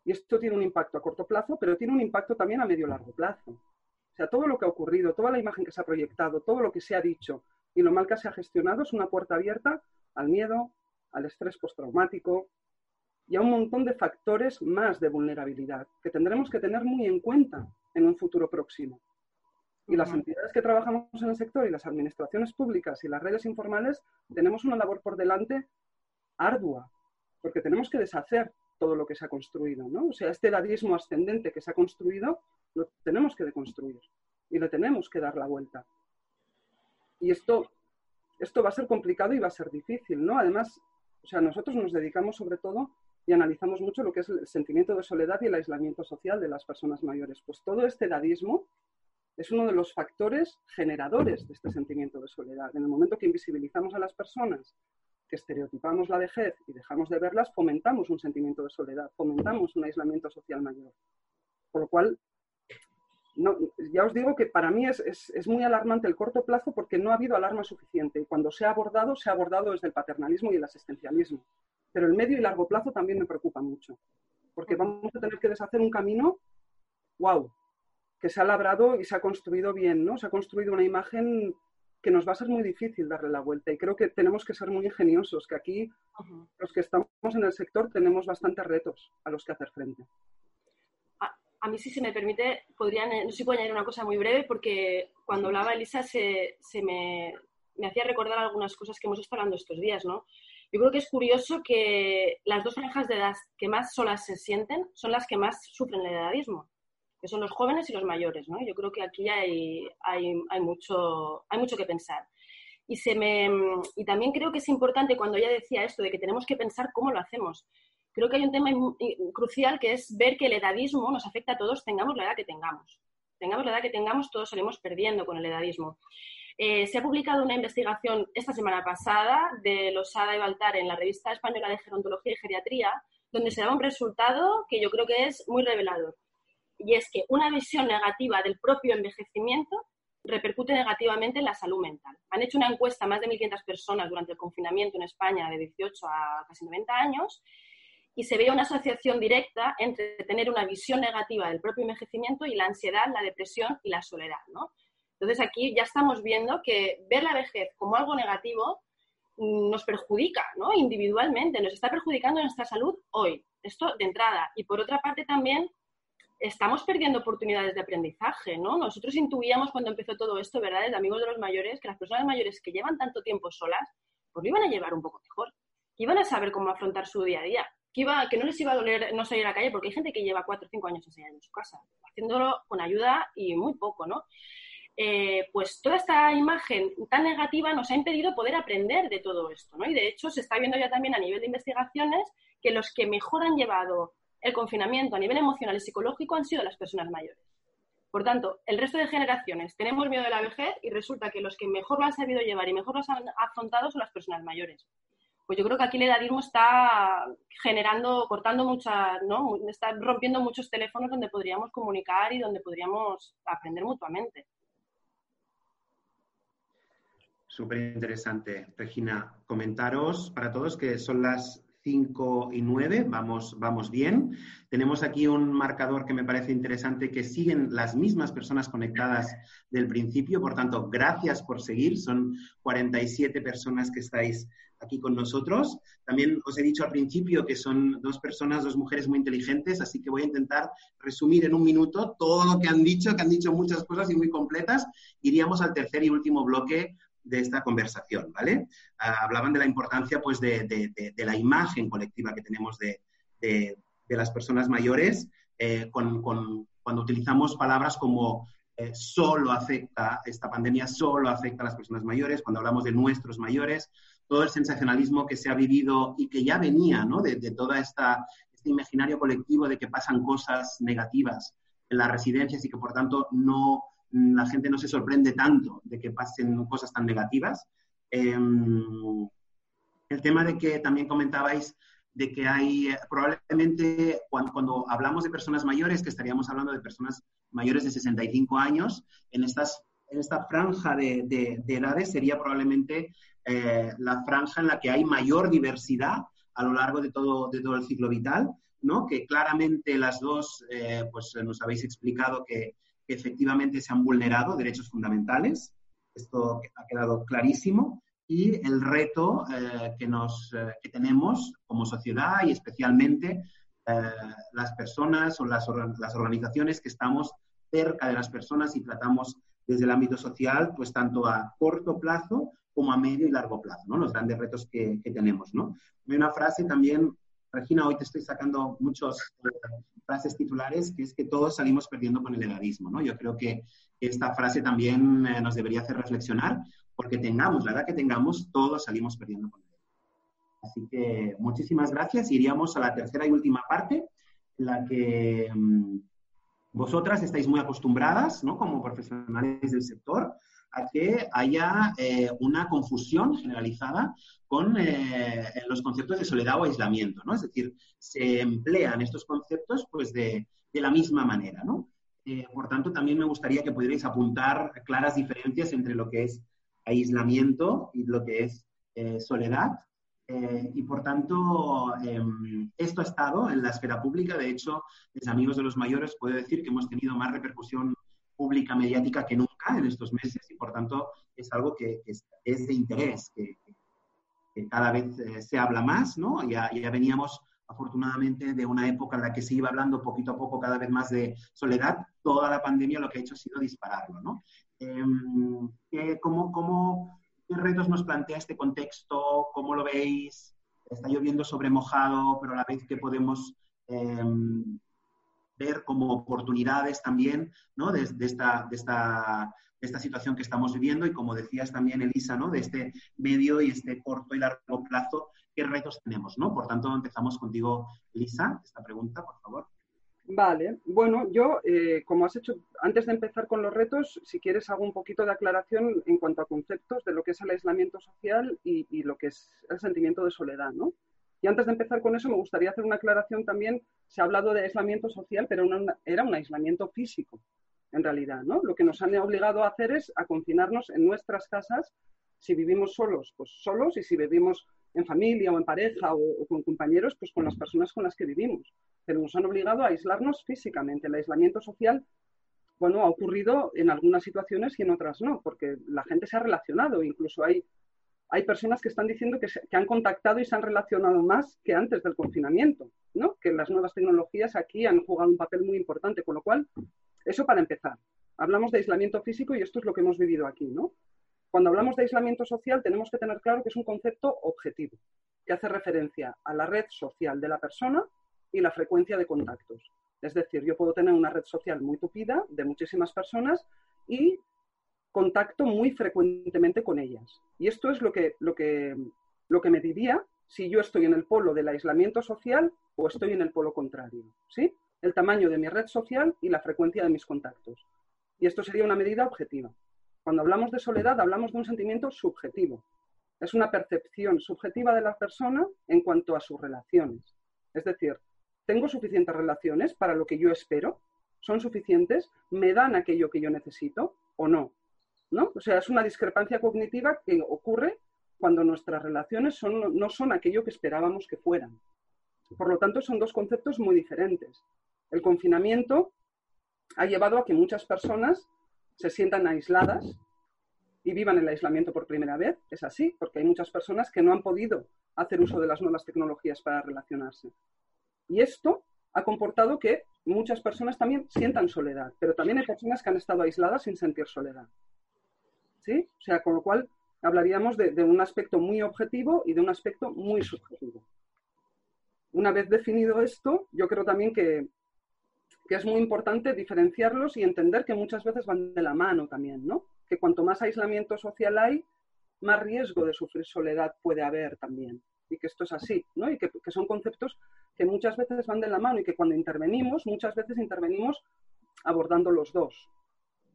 Y esto tiene un impacto a corto plazo, pero tiene un impacto también a medio largo plazo. O sea, todo lo que ha ocurrido, toda la imagen que se ha proyectado, todo lo que se ha dicho y lo mal que se ha gestionado es una puerta abierta al miedo, al estrés postraumático y a un montón de factores más de vulnerabilidad que tendremos que tener muy en cuenta en un futuro próximo. Y las entidades que trabajamos en el sector y las administraciones públicas y las redes informales tenemos una labor por delante ardua, porque tenemos que deshacer todo lo que se ha construido, ¿no? O sea, este dadismo ascendente que se ha construido, lo tenemos que deconstruir y le tenemos que dar la vuelta. Y esto, esto va a ser complicado y va a ser difícil, ¿no? Además, o sea, nosotros nos dedicamos sobre todo y analizamos mucho lo que es el sentimiento de soledad y el aislamiento social de las personas mayores. Pues todo este edadismo es uno de los factores generadores de este sentimiento de soledad. En el momento que invisibilizamos a las personas, que estereotipamos la vejez y dejamos de verlas, fomentamos un sentimiento de soledad, fomentamos un aislamiento social mayor. Por lo cual, ya os digo que para mí es, es, muy alarmante el corto plazo porque no ha habido alarma suficiente. Y cuando se ha abordado, se ha abordado desde el paternalismo y el asistencialismo. Pero el medio y largo plazo también me preocupa mucho. Porque vamos a tener que deshacer un camino, wow, que se ha labrado y se ha construido bien, ¿no? Se ha construido una imagen que nos va a ser muy difícil darle la vuelta. Y creo que tenemos que ser muy ingeniosos, que aquí los que estamos en el sector tenemos bastantes retos a los que hacer frente a mí, si se me permite, podría, no sé si puedo añadir una cosa muy breve, porque cuando hablaba Elisa se, se me, me, hacía recordar algunas cosas que hemos estado hablando estos días, ¿no? Yo creo que es curioso que las dos franjas de edad que más solas se sienten son las que más sufren el edadismo, que son los jóvenes y los mayores, ¿no? Yo creo que aquí hay, mucho, hay mucho que pensar. Y también creo que es importante cuando ella decía esto de que tenemos que pensar cómo lo hacemos. Creo que hay un tema crucial que es ver que el edadismo nos afecta a todos, tengamos la edad que tengamos. Tengamos la edad que tengamos, todos salimos perdiendo con el edadismo. Eh, se ha publicado una investigación esta semana pasada de Losada y Baltar en la revista española de Gerontología y Geriatría, donde se da un resultado que yo creo que es muy revelador. Y es que una visión negativa del propio envejecimiento repercute negativamente en la salud mental. Han hecho una encuesta a más de 1.500 personas durante el confinamiento en España de 18 a casi 90 años y se ve una asociación directa entre tener una visión negativa del propio envejecimiento y la ansiedad, la depresión y la soledad. ¿no? Entonces aquí ya estamos viendo que ver la vejez como algo negativo nos perjudica ¿no? individualmente, nos está perjudicando nuestra salud hoy. Esto de entrada. Y por otra parte también estamos perdiendo oportunidades de aprendizaje, ¿no? Nosotros intuíamos cuando empezó todo esto, ¿verdad? Desde amigos de los mayores, que las personas mayores que llevan tanto tiempo solas, pues lo iban a llevar un poco mejor. Que iban a saber cómo afrontar su día a día. Que, iba, que no les iba a doler no salir a la calle, porque hay gente que lleva cuatro o cinco años enseñando en su casa, haciéndolo con ayuda y muy poco, ¿no? Eh, pues toda esta imagen tan negativa nos ha impedido poder aprender de todo esto, ¿no? Y de hecho se está viendo ya también a nivel de investigaciones que los que mejor han llevado el confinamiento a nivel emocional y psicológico han sido las personas mayores. Por tanto, el resto de generaciones tenemos miedo de la vejez y resulta que los que mejor lo han sabido llevar y mejor lo han afrontado son las personas mayores. Pues yo creo que aquí el edadismo está generando, cortando muchas, ¿no? Está rompiendo muchos teléfonos donde podríamos comunicar y donde podríamos aprender mutuamente. Súper interesante, Regina. Comentaros para todos que son las 5 y 9, vamos, vamos bien. Tenemos aquí un marcador que me parece interesante, que siguen las mismas personas conectadas del principio, por tanto, gracias por seguir. Son 47 personas que estáis aquí con nosotros. También os he dicho al principio que son dos personas, dos mujeres muy inteligentes, así que voy a intentar resumir en un minuto todo lo que han dicho, que han dicho muchas cosas y muy completas. Iríamos al tercer y último bloque de esta conversación, ¿vale? Ah, hablaban de la importancia, pues, de, la imagen colectiva que tenemos de, las personas mayores eh, cuando utilizamos palabras como eh, solo afecta, esta pandemia solo afecta a las personas mayores, cuando hablamos de nuestros mayores, todo el sensacionalismo que se ha vivido y que ya venía, ¿no? De, toda esta este imaginario colectivo de que pasan cosas negativas en las residencias y que por tanto no la gente no se sorprende tanto de que pasen cosas tan negativas. Em, el tema de que también comentabais de que hay, eh, probablemente cuando, hablamos de personas mayores, que estaríamos hablando de personas mayores de 65 años, en, estas, en esta franja de, edades sería probablemente eh, la franja en la que hay mayor diversidad a lo largo de todo, de todo el ciclo vital, ¿no? que claramente las dos, eh, pues nos habéis explicado que que efectivamente se han vulnerado derechos fundamentales. Esto ha quedado clarísimo. Y el reto eh, que, nos, eh, que tenemos como sociedad y especialmente eh, las personas o las, las organizaciones que estamos cerca de las personas y tratamos desde el ámbito social, pues tanto a corto plazo como a medio y largo plazo, ¿no? Los grandes retos que, que tenemos, ¿no? Hay una frase también, Regina, hoy te estoy sacando muchos frases titulares, que es que todos salimos perdiendo con el edadismo. ¿no? Yo creo que esta frase también eh, nos debería hacer reflexionar, porque tengamos, la edad que tengamos, todos salimos perdiendo con el edadismo. Así que muchísimas gracias. Iríamos a la tercera y última parte, la que mm, vosotras estáis muy acostumbradas, ¿no? como profesionales del sector, a que haya eh, una confusión generalizada con eh, los conceptos de soledad o aislamiento, ¿no? Es decir, se emplean estos conceptos pues de, de la misma manera, ¿no? Eh, por tanto, también me gustaría que pudierais apuntar claras diferencias entre lo que es aislamiento y lo que es soledad. y por tanto, em, esto ha estado en la esfera pública. De hecho, mis amigos de los mayores puedo decir que hemos tenido más repercusión pública mediática que nunca en estos meses y por tanto es algo que, es, de interés, que, cada vez eh, se habla más, ¿no? Ya, ya veníamos afortunadamente de una época en la que se iba hablando poquito a poco cada vez más de soledad, toda la pandemia lo que ha hecho ha sido dispararlo, ¿no? ¿cómo, cómo, ¿Qué retos nos plantea este contexto? ¿Cómo lo veis? Está lloviendo sobre mojado, pero a la vez que podemos em, ver como oportunidades también, ¿no? De, esta, de, esta, esta situación que estamos viviendo y como decías también, Elisa, ¿no? de este medio y este corto y largo plazo, qué retos tenemos. ¿no? Por tanto, empezamos contigo, Elisa, esta pregunta, por favor. Vale, bueno, yo, eh, como has hecho, antes de empezar con los retos, si quieres hago un poquito de aclaración en cuanto a conceptos de lo que es el aislamiento social y, lo que es el sentimiento de soledad, ¿no? Y antes de empezar con eso, me gustaría hacer una aclaración también. Se ha hablado de aislamiento social, pero era un aislamiento físico, en realidad, ¿no? Lo que nos han obligado a hacer es a confinarnos en nuestras casas. Si vivimos solos, pues solos, y si vivimos en familia o en pareja o con compañeros, pues con las personas con las que vivimos pero nos han obligado a aislarnos físicamente. El aislamiento social, bueno, ha ocurrido en algunas situaciones y en otras no, porque la gente se ha relacionado, incluso hay, hay personas que están diciendo que, que han contactado y se han relacionado más que antes del confinamiento, ¿no? Que las nuevas tecnologías aquí han jugado un papel muy importante, con lo cual, eso para empezar. Hablamos de aislamiento físico y esto es lo que hemos vivido aquí. Cuando hablamos de aislamiento social tenemos que tener claro que es un concepto objetivo, que hace referencia a la red social de la persona y la frecuencia de contactos. Es decir, yo puedo tener una red social muy tupida de muchísimas personas y contacto muy frecuentemente con ellas. Y esto es lo que, lo que, lo que me diría si yo estoy en el polo del aislamiento social o estoy en el polo contrario. ¿sí? El tamaño de mi red social y la frecuencia de mis contactos. Y esto sería una medida objetiva. Cuando hablamos de soledad, hablamos de un sentimiento subjetivo. Es una percepción subjetiva de la persona en cuanto a sus relaciones. Es decir, ¿Tengo suficientes relaciones para lo que yo espero? ¿Son suficientes? ¿Me dan aquello que yo necesito o no? ¿No? O sea, es una discrepancia cognitiva que ocurre cuando nuestras relaciones son, no son aquello que esperábamos que fueran. Por lo tanto, son dos conceptos muy diferentes. El confinamiento ha llevado a que muchas personas se sientan aisladas y vivan el aislamiento por primera vez. Es así, porque hay muchas personas que no han podido hacer uso de las nuevas tecnologías para relacionarse. Y esto ha comportado que muchas personas también sientan soledad, pero también hay personas que han estado aisladas sin sentir soledad. O sea, con lo cual hablaríamos de, un aspecto muy objetivo y de un aspecto muy subjetivo. Una vez definido esto, yo creo también que, que es muy importante diferenciarlos y entender que muchas veces van de la mano también, ¿no? Que cuanto más aislamiento social hay, más riesgo de sufrir soledad puede haber también y que esto es así, ¿no? Y que, son conceptos que muchas veces van de la mano y que cuando intervenimos, muchas veces intervenimos abordando los dos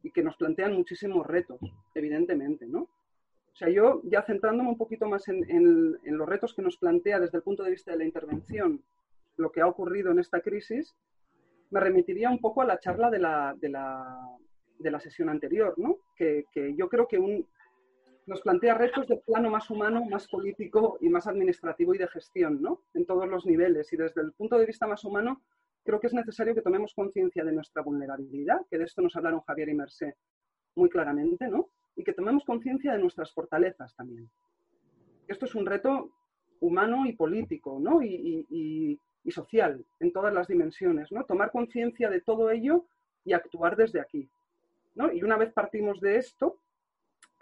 y que nos plantean muchísimos retos, evidentemente, ¿no? O sea, yo ya centrándome un poquito más en, los retos que nos plantea desde el punto de vista de la intervención, lo que ha ocurrido en esta crisis, me remitiría un poco a la charla de la, de la, sesión anterior, ¿no? Que, que yo creo que un, nos plantea retos de plano más humano, más político y más administrativo y de gestión, ¿no? En todos los niveles. Y desde el punto de vista más humano, creo que es necesario que tomemos conciencia de nuestra vulnerabilidad, que de esto nos hablaron Javier y Mercé muy claramente, ¿no? Y que tomemos conciencia de nuestras fortalezas también. Esto es un reto humano y político, ¿no? Y, y social, en todas las dimensiones, ¿no? Tomar conciencia de todo ello y actuar desde aquí, ¿no? Y una vez partimos de esto,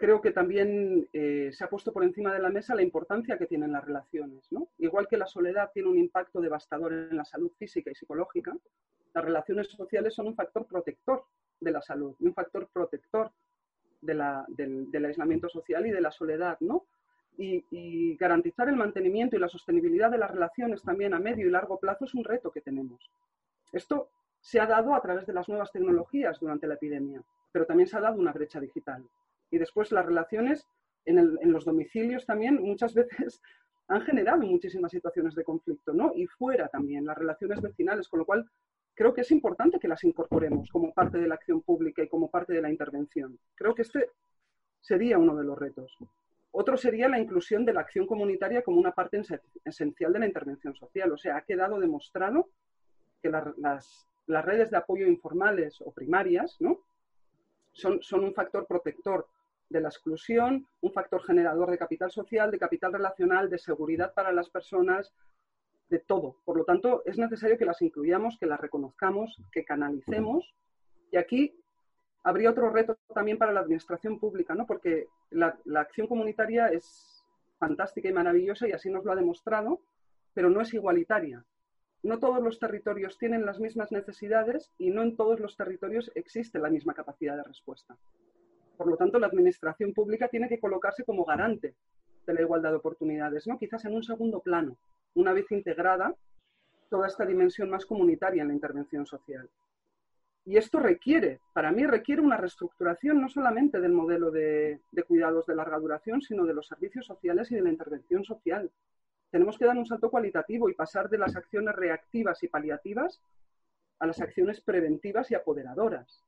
creo que también eh, se ha puesto por encima de la mesa la importancia que tienen las relaciones. ¿no? Igual que la soledad tiene un impacto devastador en la salud física y psicológica, las relaciones sociales son un factor protector de la salud, un factor protector del, aislamiento social y de la soledad. ¿no? Y, y, garantizar el mantenimiento y la sostenibilidad de las relaciones también a medio y largo plazo es un reto que tenemos. Esto se ha dado a través de las nuevas tecnologías durante la epidemia, pero también se ha dado una brecha digital. Y después las relaciones en, los domicilios también muchas veces *laughs* han generado muchísimas situaciones de conflicto, ¿no? Y fuera también, las relaciones vecinales, con lo cual creo que es importante que las incorporemos como parte de la acción pública y como parte de la intervención. Creo que este sería uno de los retos. Otro sería la inclusión de la acción comunitaria como una parte esencial de la intervención social. O sea, ha quedado demostrado que las, las redes de apoyo informales o primarias ¿no? son, son un factor protector de la exclusión, un factor generador de capital social, de capital relacional, de seguridad para las personas, de todo. Por lo tanto, es necesario que las incluyamos, que las reconozcamos, que canalicemos. Y aquí habría otro reto también para la administración pública, ¿no? porque la, la acción comunitaria es fantástica y maravillosa y así nos lo ha demostrado, pero no es igualitaria. No todos los territorios tienen las mismas necesidades y no en todos los territorios existe la misma capacidad de respuesta. Por lo tanto, la administración pública tiene que colocarse como garante de la igualdad de oportunidades, ¿no? quizás en un segundo plano, una vez integrada toda esta dimensión más comunitaria en la intervención social. Y esto requiere, para mí requiere una reestructuración no solamente del modelo de, cuidados de larga duración, sino de los servicios sociales y de la intervención social. Tenemos que dar un salto cualitativo y pasar de las acciones reactivas y paliativas a las acciones preventivas y apoderadoras.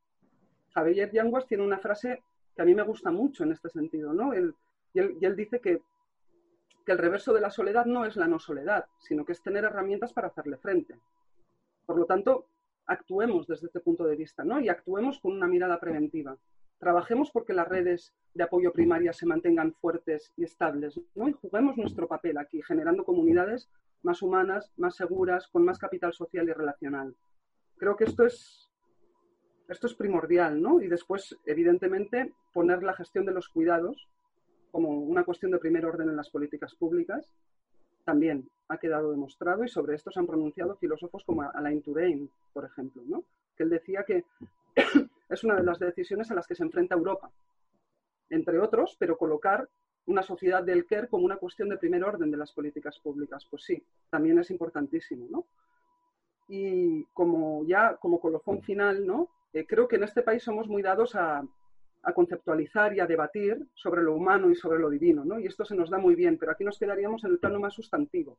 Javier Yanguas tiene una frase que a mí me gusta mucho en este sentido, ¿no? y, él, dice que, que el reverso de la soledad no es la no soledad, sino que es tener herramientas para hacerle frente. Por lo tanto, actuemos desde este punto de vista, ¿no? Y actuemos con una mirada preventiva. Trabajemos porque las redes de apoyo primaria se mantengan fuertes y estables, ¿no? Y juguemos nuestro papel aquí, generando comunidades más humanas, más seguras, con más capital social y relacional. Creo que esto es, esto es primordial, ¿no? Y después, evidentemente, poner la gestión de los cuidados como una cuestión de primer orden en las políticas públicas también ha quedado demostrado y sobre esto se han pronunciado filósofos como Alain Touraine, por ejemplo, ¿no? que él decía que *coughs* es una de las decisiones a las que se enfrenta Europa, entre otros, pero colocar una sociedad del care como una cuestión de primer orden de las políticas públicas, pues sí, también es importantísimo, ¿no? Y como ya como colofón final, ¿no? Eh, creo que en este país somos muy dados a, a conceptualizar y a debatir sobre lo humano y sobre lo divino, ¿no? Y esto se nos da muy bien, pero aquí nos quedaríamos en el plano más sustantivo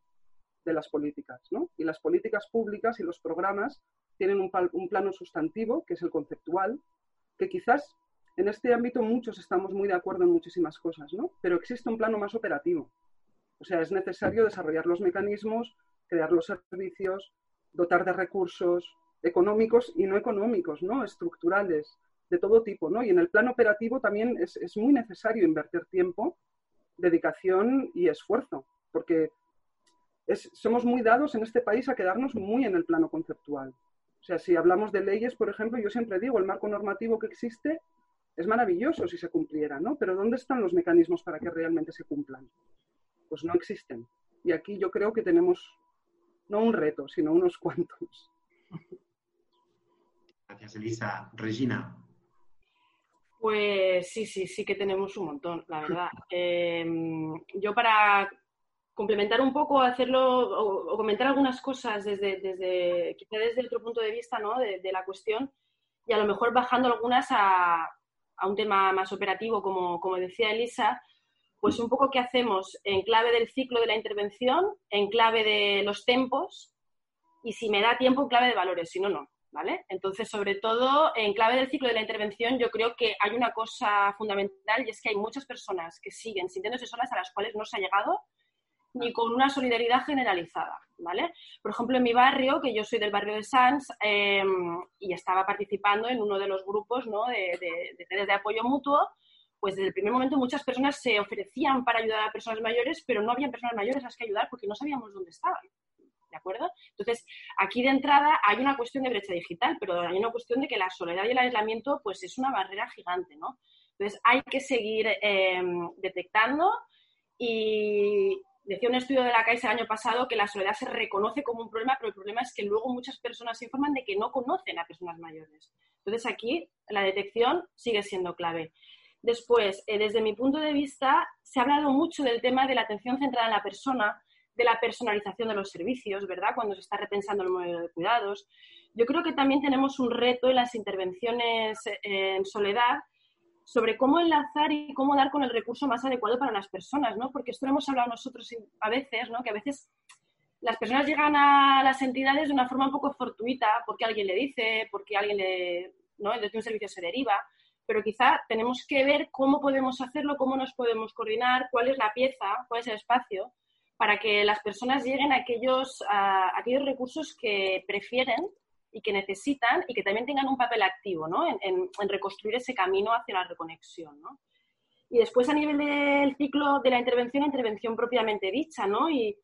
de las políticas, ¿no? Y las políticas públicas y los programas tienen un, un plano sustantivo, que es el conceptual, que quizás en este ámbito muchos estamos muy de acuerdo en muchísimas cosas, ¿no? Pero existe un plano más operativo. O sea, es necesario desarrollar los mecanismos, crear los servicios, dotar de recursos económicos y no económicos, ¿no? Estructurales, de todo tipo, ¿no? Y en el plano operativo también es, muy necesario invertir tiempo, dedicación y esfuerzo, porque somos muy dados en este país a quedarnos muy en el plano conceptual. O sea, si hablamos de leyes, por ejemplo, yo siempre digo, el marco normativo que existe es maravilloso si se cumpliera, ¿no? Pero ¿dónde están los mecanismos para que realmente se cumplan? Pues no existen. Y aquí yo creo que tenemos no un reto, sino unos cuantos. Gracias, Elisa. Regina. Pues sí, sí, sí que tenemos un montón, la verdad. *laughs* Em, yo para complementar un poco, hacerlo o, comentar algunas cosas desde, desde, quizá desde otro punto de vista ¿no? de, la cuestión y a lo mejor bajando algunas a, a un tema más operativo, como, como, decía Elisa, pues un poco qué hacemos en clave del ciclo de la intervención, en clave de los tempos y si me da tiempo en clave de valores, si no, no. Entonces, sobre todo, en clave del ciclo de la intervención, yo creo que hay una cosa fundamental y es que hay muchas personas que siguen sintiéndose solas a las cuales no se ha llegado ni con una solidaridad generalizada, ¿vale? Por ejemplo, en mi barrio, que yo soy del barrio de Sans, em, y estaba participando en uno de los grupos de, de, redes de apoyo mutuo, pues desde el primer momento muchas personas se ofrecían para ayudar a personas mayores, pero no habían personas mayores a las que ayudar porque no sabíamos dónde estaban. ¿De acuerdo? Entonces, aquí de entrada hay una cuestión de brecha digital, pero hay una cuestión de que la soledad y el aislamiento, pues es una barrera gigante, ¿no? Entonces, hay que seguir em, detectando y decía un estudio de la Caixa el año pasado que la soledad se reconoce como un problema, pero el problema es que luego muchas personas se informan de que no conocen a personas mayores. Entonces, aquí la detección sigue siendo clave. Después, eh, desde mi punto de vista, se ha hablado mucho del tema de la atención centrada en la persona, de la personalización de los servicios, ¿verdad? Cuando se está repensando el modelo de cuidados. Yo creo que también tenemos un reto en las intervenciones eh, en soledad sobre cómo enlazar y cómo dar con el recurso más adecuado para las personas, ¿no? Porque esto lo hemos hablado nosotros a veces, ¿no? Que a veces las personas llegan a las entidades de una forma un poco fortuita, porque alguien le dice, porque alguien le, ¿no? Desde un servicio se deriva, pero quizá tenemos que ver cómo podemos hacerlo, cómo nos podemos coordinar, cuál es la pieza, cuál es el espacio, para que las personas lleguen a aquellos, aquellos recursos que prefieren y que necesitan y que también tengan un papel activo ¿no? en, reconstruir ese camino hacia la reconexión. ¿no? Y después a nivel del ciclo de la intervención, intervención propiamente dicha, ¿no? Y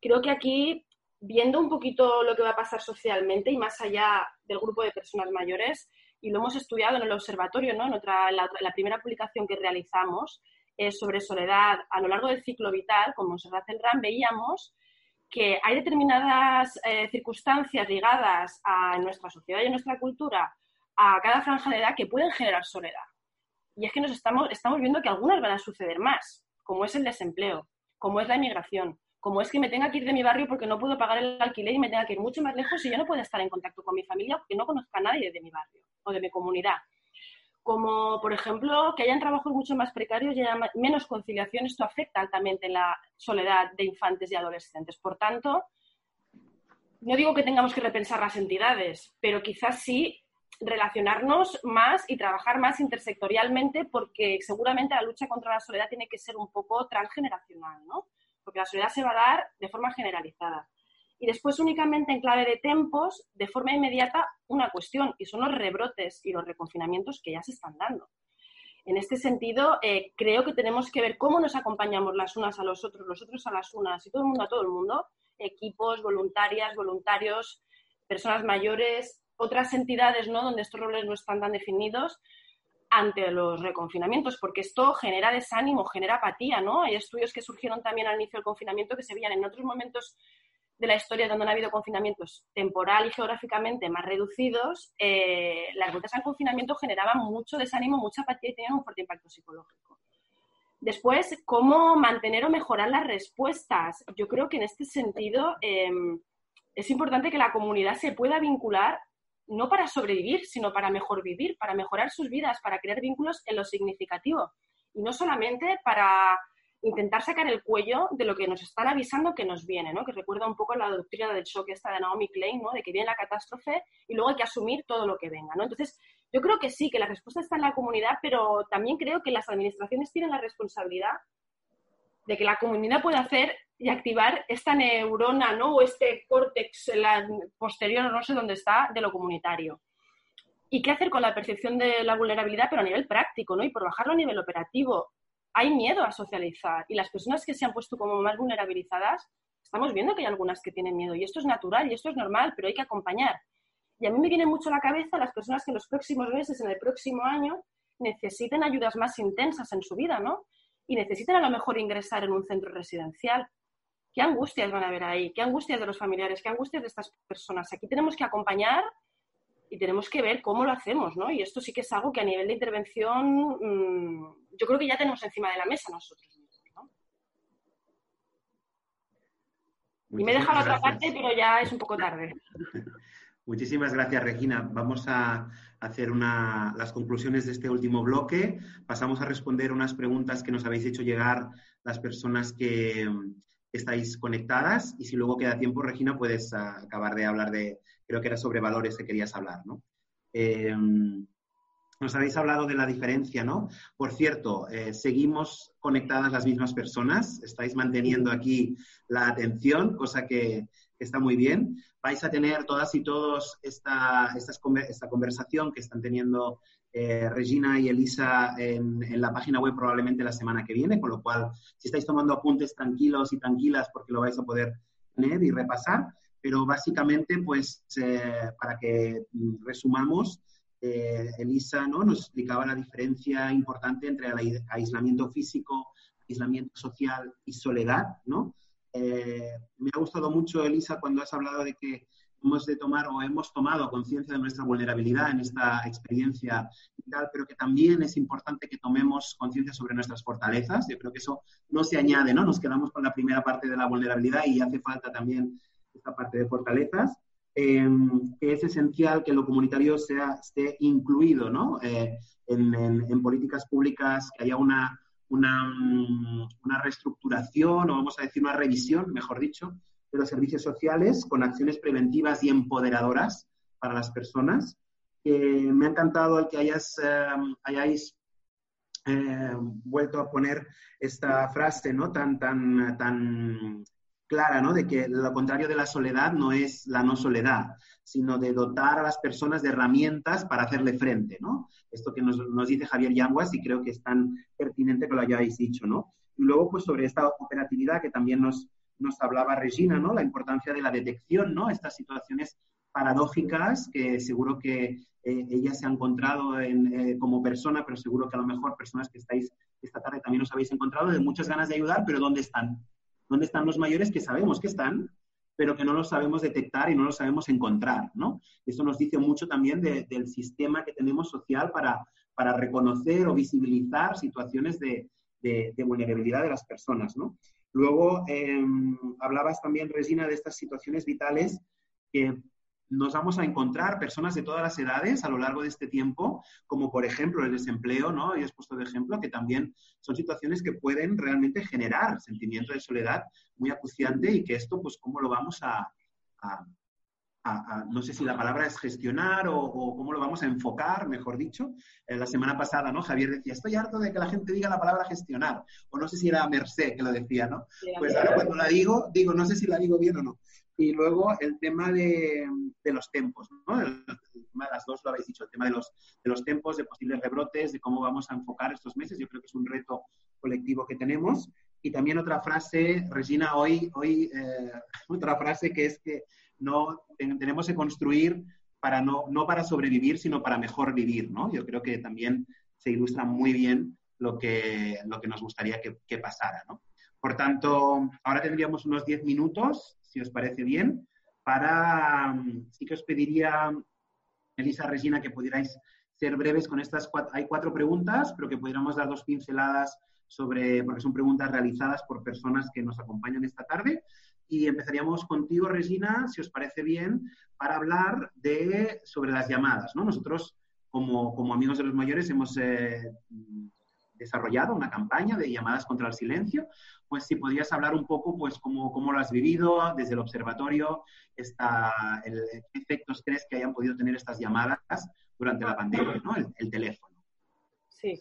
creo que aquí, viendo un poquito lo que va a pasar socialmente y más allá del grupo de personas mayores, y lo hemos estudiado en el observatorio, ¿no? En otra, la primera publicación que realizamos, eh, sobre soledad a lo largo del ciclo vital, como el RAM, veíamos que hay determinadas eh, circunstancias ligadas a nuestra sociedad y a nuestra cultura, a cada franja de edad, que pueden generar soledad. Y es que nos estamos, estamos viendo que algunas van a suceder más, como es el desempleo, como es la inmigración, como es que me tenga que ir de mi barrio porque no puedo pagar el alquiler y me tenga que ir mucho más lejos y yo no puedo estar en contacto con mi familia porque no conozco a nadie de mi barrio o de mi comunidad. Como, por ejemplo, que hayan trabajos mucho más precarios y haya menos conciliación, esto afecta altamente la soledad de infantes y adolescentes. Por tanto, no digo que tengamos que repensar las entidades, pero quizás sí relacionarnos más y trabajar más intersectorialmente porque seguramente la lucha contra la soledad tiene que ser un poco transgeneracional, ¿no? porque la soledad se va a dar de forma generalizada. Y después únicamente en clave de tempos, de forma inmediata, una cuestión, y son los rebrotes y los reconfinamientos que ya se están dando. En este sentido, eh, creo que tenemos que ver cómo nos acompañamos las unas a los otros, los otros a las unas y todo el mundo a todo el mundo, equipos, voluntarias, voluntarios, personas mayores, otras entidades ¿no? donde estos roles no están tan definidos, ante los reconfinamientos, porque esto genera desánimo, genera apatía, ¿no? Hay estudios que surgieron también al inicio del confinamiento que se veían en otros momentos de la historia donde no ha habido confinamientos temporal y geográficamente más reducidos, eh, las vueltas al confinamiento generaban mucho desánimo, mucha apatía y tenían un fuerte impacto psicológico. Después, ¿cómo mantener o mejorar las respuestas? Yo creo que en este sentido em, es importante que la comunidad se pueda vincular no para sobrevivir, sino para mejor vivir, para mejorar sus vidas, para crear vínculos en lo significativo. Y no solamente para intentar sacar el cuello de lo que nos están avisando que nos viene, ¿no? Que recuerda un poco la doctrina del shock esta de Naomi Klein, ¿no? De que viene la catástrofe y luego hay que asumir todo lo que venga, ¿no? Entonces, yo creo que sí, que la respuesta está en la comunidad, pero también creo que las administraciones tienen la responsabilidad de que la comunidad pueda hacer y activar esta neurona, ¿no? O este córtex posterior, no sé dónde está, de lo comunitario. ¿Y qué hacer con la percepción de la vulnerabilidad, pero a nivel práctico, ¿no? Y por bajarlo a nivel operativo. Hay miedo a socializar y las personas que se han puesto como más vulnerabilizadas, estamos viendo que hay algunas que tienen miedo y esto es natural y esto es normal, pero hay que acompañar. Y a mí me viene mucho a la cabeza las personas que en los próximos meses, en el próximo año, necesiten ayudas más intensas en su vida, ¿no? Y necesiten a lo mejor ingresar en un centro residencial qué angustias van a haber ahí, qué angustias de los familiares, qué angustias de estas personas. Aquí tenemos que acompañar y tenemos que ver cómo lo hacemos, ¿no? Y esto sí que es algo que a nivel de intervención mm, yo creo que ya tenemos encima de la mesa nosotros mismos, ¿no? y me he dejado la otra parte, pero ya es un poco tarde. *laughs* Muchísimas gracias, Regina. Vamos a hacer las conclusiones de este último bloque. Pasamos a responder unas preguntas que nos habéis hecho llegar las personas que, estáis conectadas y si luego queda tiempo, Regina, puedes ah, acabar de hablar de, creo que era sobre valores que querías hablar, ¿no? Em, nos habéis hablado de la diferencia, ¿no? Por cierto, eh, seguimos conectadas las mismas personas, estáis manteniendo aquí la atención, cosa que, está muy bien. Vais a tener todas y todos esta, esta conversación que están teniendo eh, Regina y Elisa en, la página web probablemente la semana que viene, con lo cual, si estáis tomando apuntes tranquilos y tranquilas, porque lo vais a poder tener y repasar, pero básicamente, pues, eh, para que mm, resumamos, eh, Elisa ¿no? nos explicaba la diferencia importante entre el aislamiento físico, aislamiento social y soledad, ¿no? me ha gustado mucho, Elisa, cuando has hablado de que hemos de tomar o hemos tomado conciencia de nuestra vulnerabilidad en esta experiencia y tal, pero que también es importante que tomemos conciencia sobre nuestras fortalezas. Yo creo que eso no se añade, ¿no? Nos quedamos con la primera parte de la vulnerabilidad y hace falta también esta parte de fortalezas. Em, que es esencial que lo comunitario sea, esté incluido ¿no? Eh, en, en, políticas públicas, que haya una, una, una reestructuración o vamos a decir una revisión, mejor dicho, de los servicios sociales con acciones preventivas y empoderadoras para las personas. me ha encantado el que hayas, em, hayáis eh, vuelto a poner esta frase ¿no? tan, tan, tan clara, ¿no? de que lo contrario de la soledad no es la no soledad, sino de dotar a las personas de herramientas para hacerle frente. ¿no? Esto que nos, dice Javier Yanguas y creo que es tan pertinente que lo hayáis dicho. ¿no? Y luego, pues sobre esta operatividad que también nos, nos hablaba Regina, ¿no? La importancia de la detección, ¿no? Estas situaciones paradójicas que seguro que eh, ella se ha encontrado eh, como persona, pero seguro que a lo mejor personas que estáis esta tarde también os habéis encontrado de muchas ganas de ayudar, pero ¿dónde están? ¿Dónde están los mayores que sabemos que están, pero que no los sabemos detectar y no los sabemos encontrar, ¿no? Eso nos dice mucho también del sistema que tenemos social para, para reconocer o visibilizar situaciones de, de, vulnerabilidad de las personas, ¿no? Luego, em, hablabas también, Resina, de estas situaciones vitales que nos vamos a encontrar personas de todas las edades a lo largo de este tiempo, como por ejemplo el desempleo, ¿no? Y has puesto de ejemplo que también son situaciones que pueden realmente generar sentimiento de soledad muy acuciante y que esto, pues, ¿cómo lo vamos a, no sé si la palabra es gestionar o, cómo lo vamos a enfocar, mejor dicho. Eh, la semana pasada, ¿no? Javier decía, estoy harto de que la gente diga la palabra gestionar. O no sé si era Merced que lo decía, ¿no? Pues ahora cuando la digo, digo, no sé si la digo bien o no. Y luego el tema de, los tempos, ¿no? El, tema de las dos lo habéis dicho, el tema de los, de los tempos, de posibles rebrotes, de cómo vamos a enfocar estos meses. Yo creo que es un reto colectivo que tenemos. Y también otra frase, Regina, hoy, hoy eh, *laughs* otra frase que es que no tenemos que construir para no, no para sobrevivir, sino para mejor vivir, ¿no? Yo creo que también se ilustra muy bien lo que, lo que nos gustaría que, que pasara, ¿no? Por tanto, ahora tendríamos unos 10 minutos, si os parece bien, para, sí que os pediría, Elisa, Regina, que pudierais ser breves con estas cuatro, hay cuatro preguntas, pero que pudiéramos dar dos pinceladas sobre, porque son preguntas realizadas por personas que nos acompañan esta tarde. Y empezaríamos contigo, Regina, si os parece bien, para hablar de, sobre las llamadas. ¿no? Nosotros, como, como amigos de los mayores, hemos eh, desarrollado una campaña de llamadas contra el silencio. Pues si podrías hablar un poco, pues cómo, cómo lo has vivido desde el observatorio, esta, el, qué efectos crees que hayan podido tener estas llamadas durante la pandemia, ¿no? el, teléfono. Sí.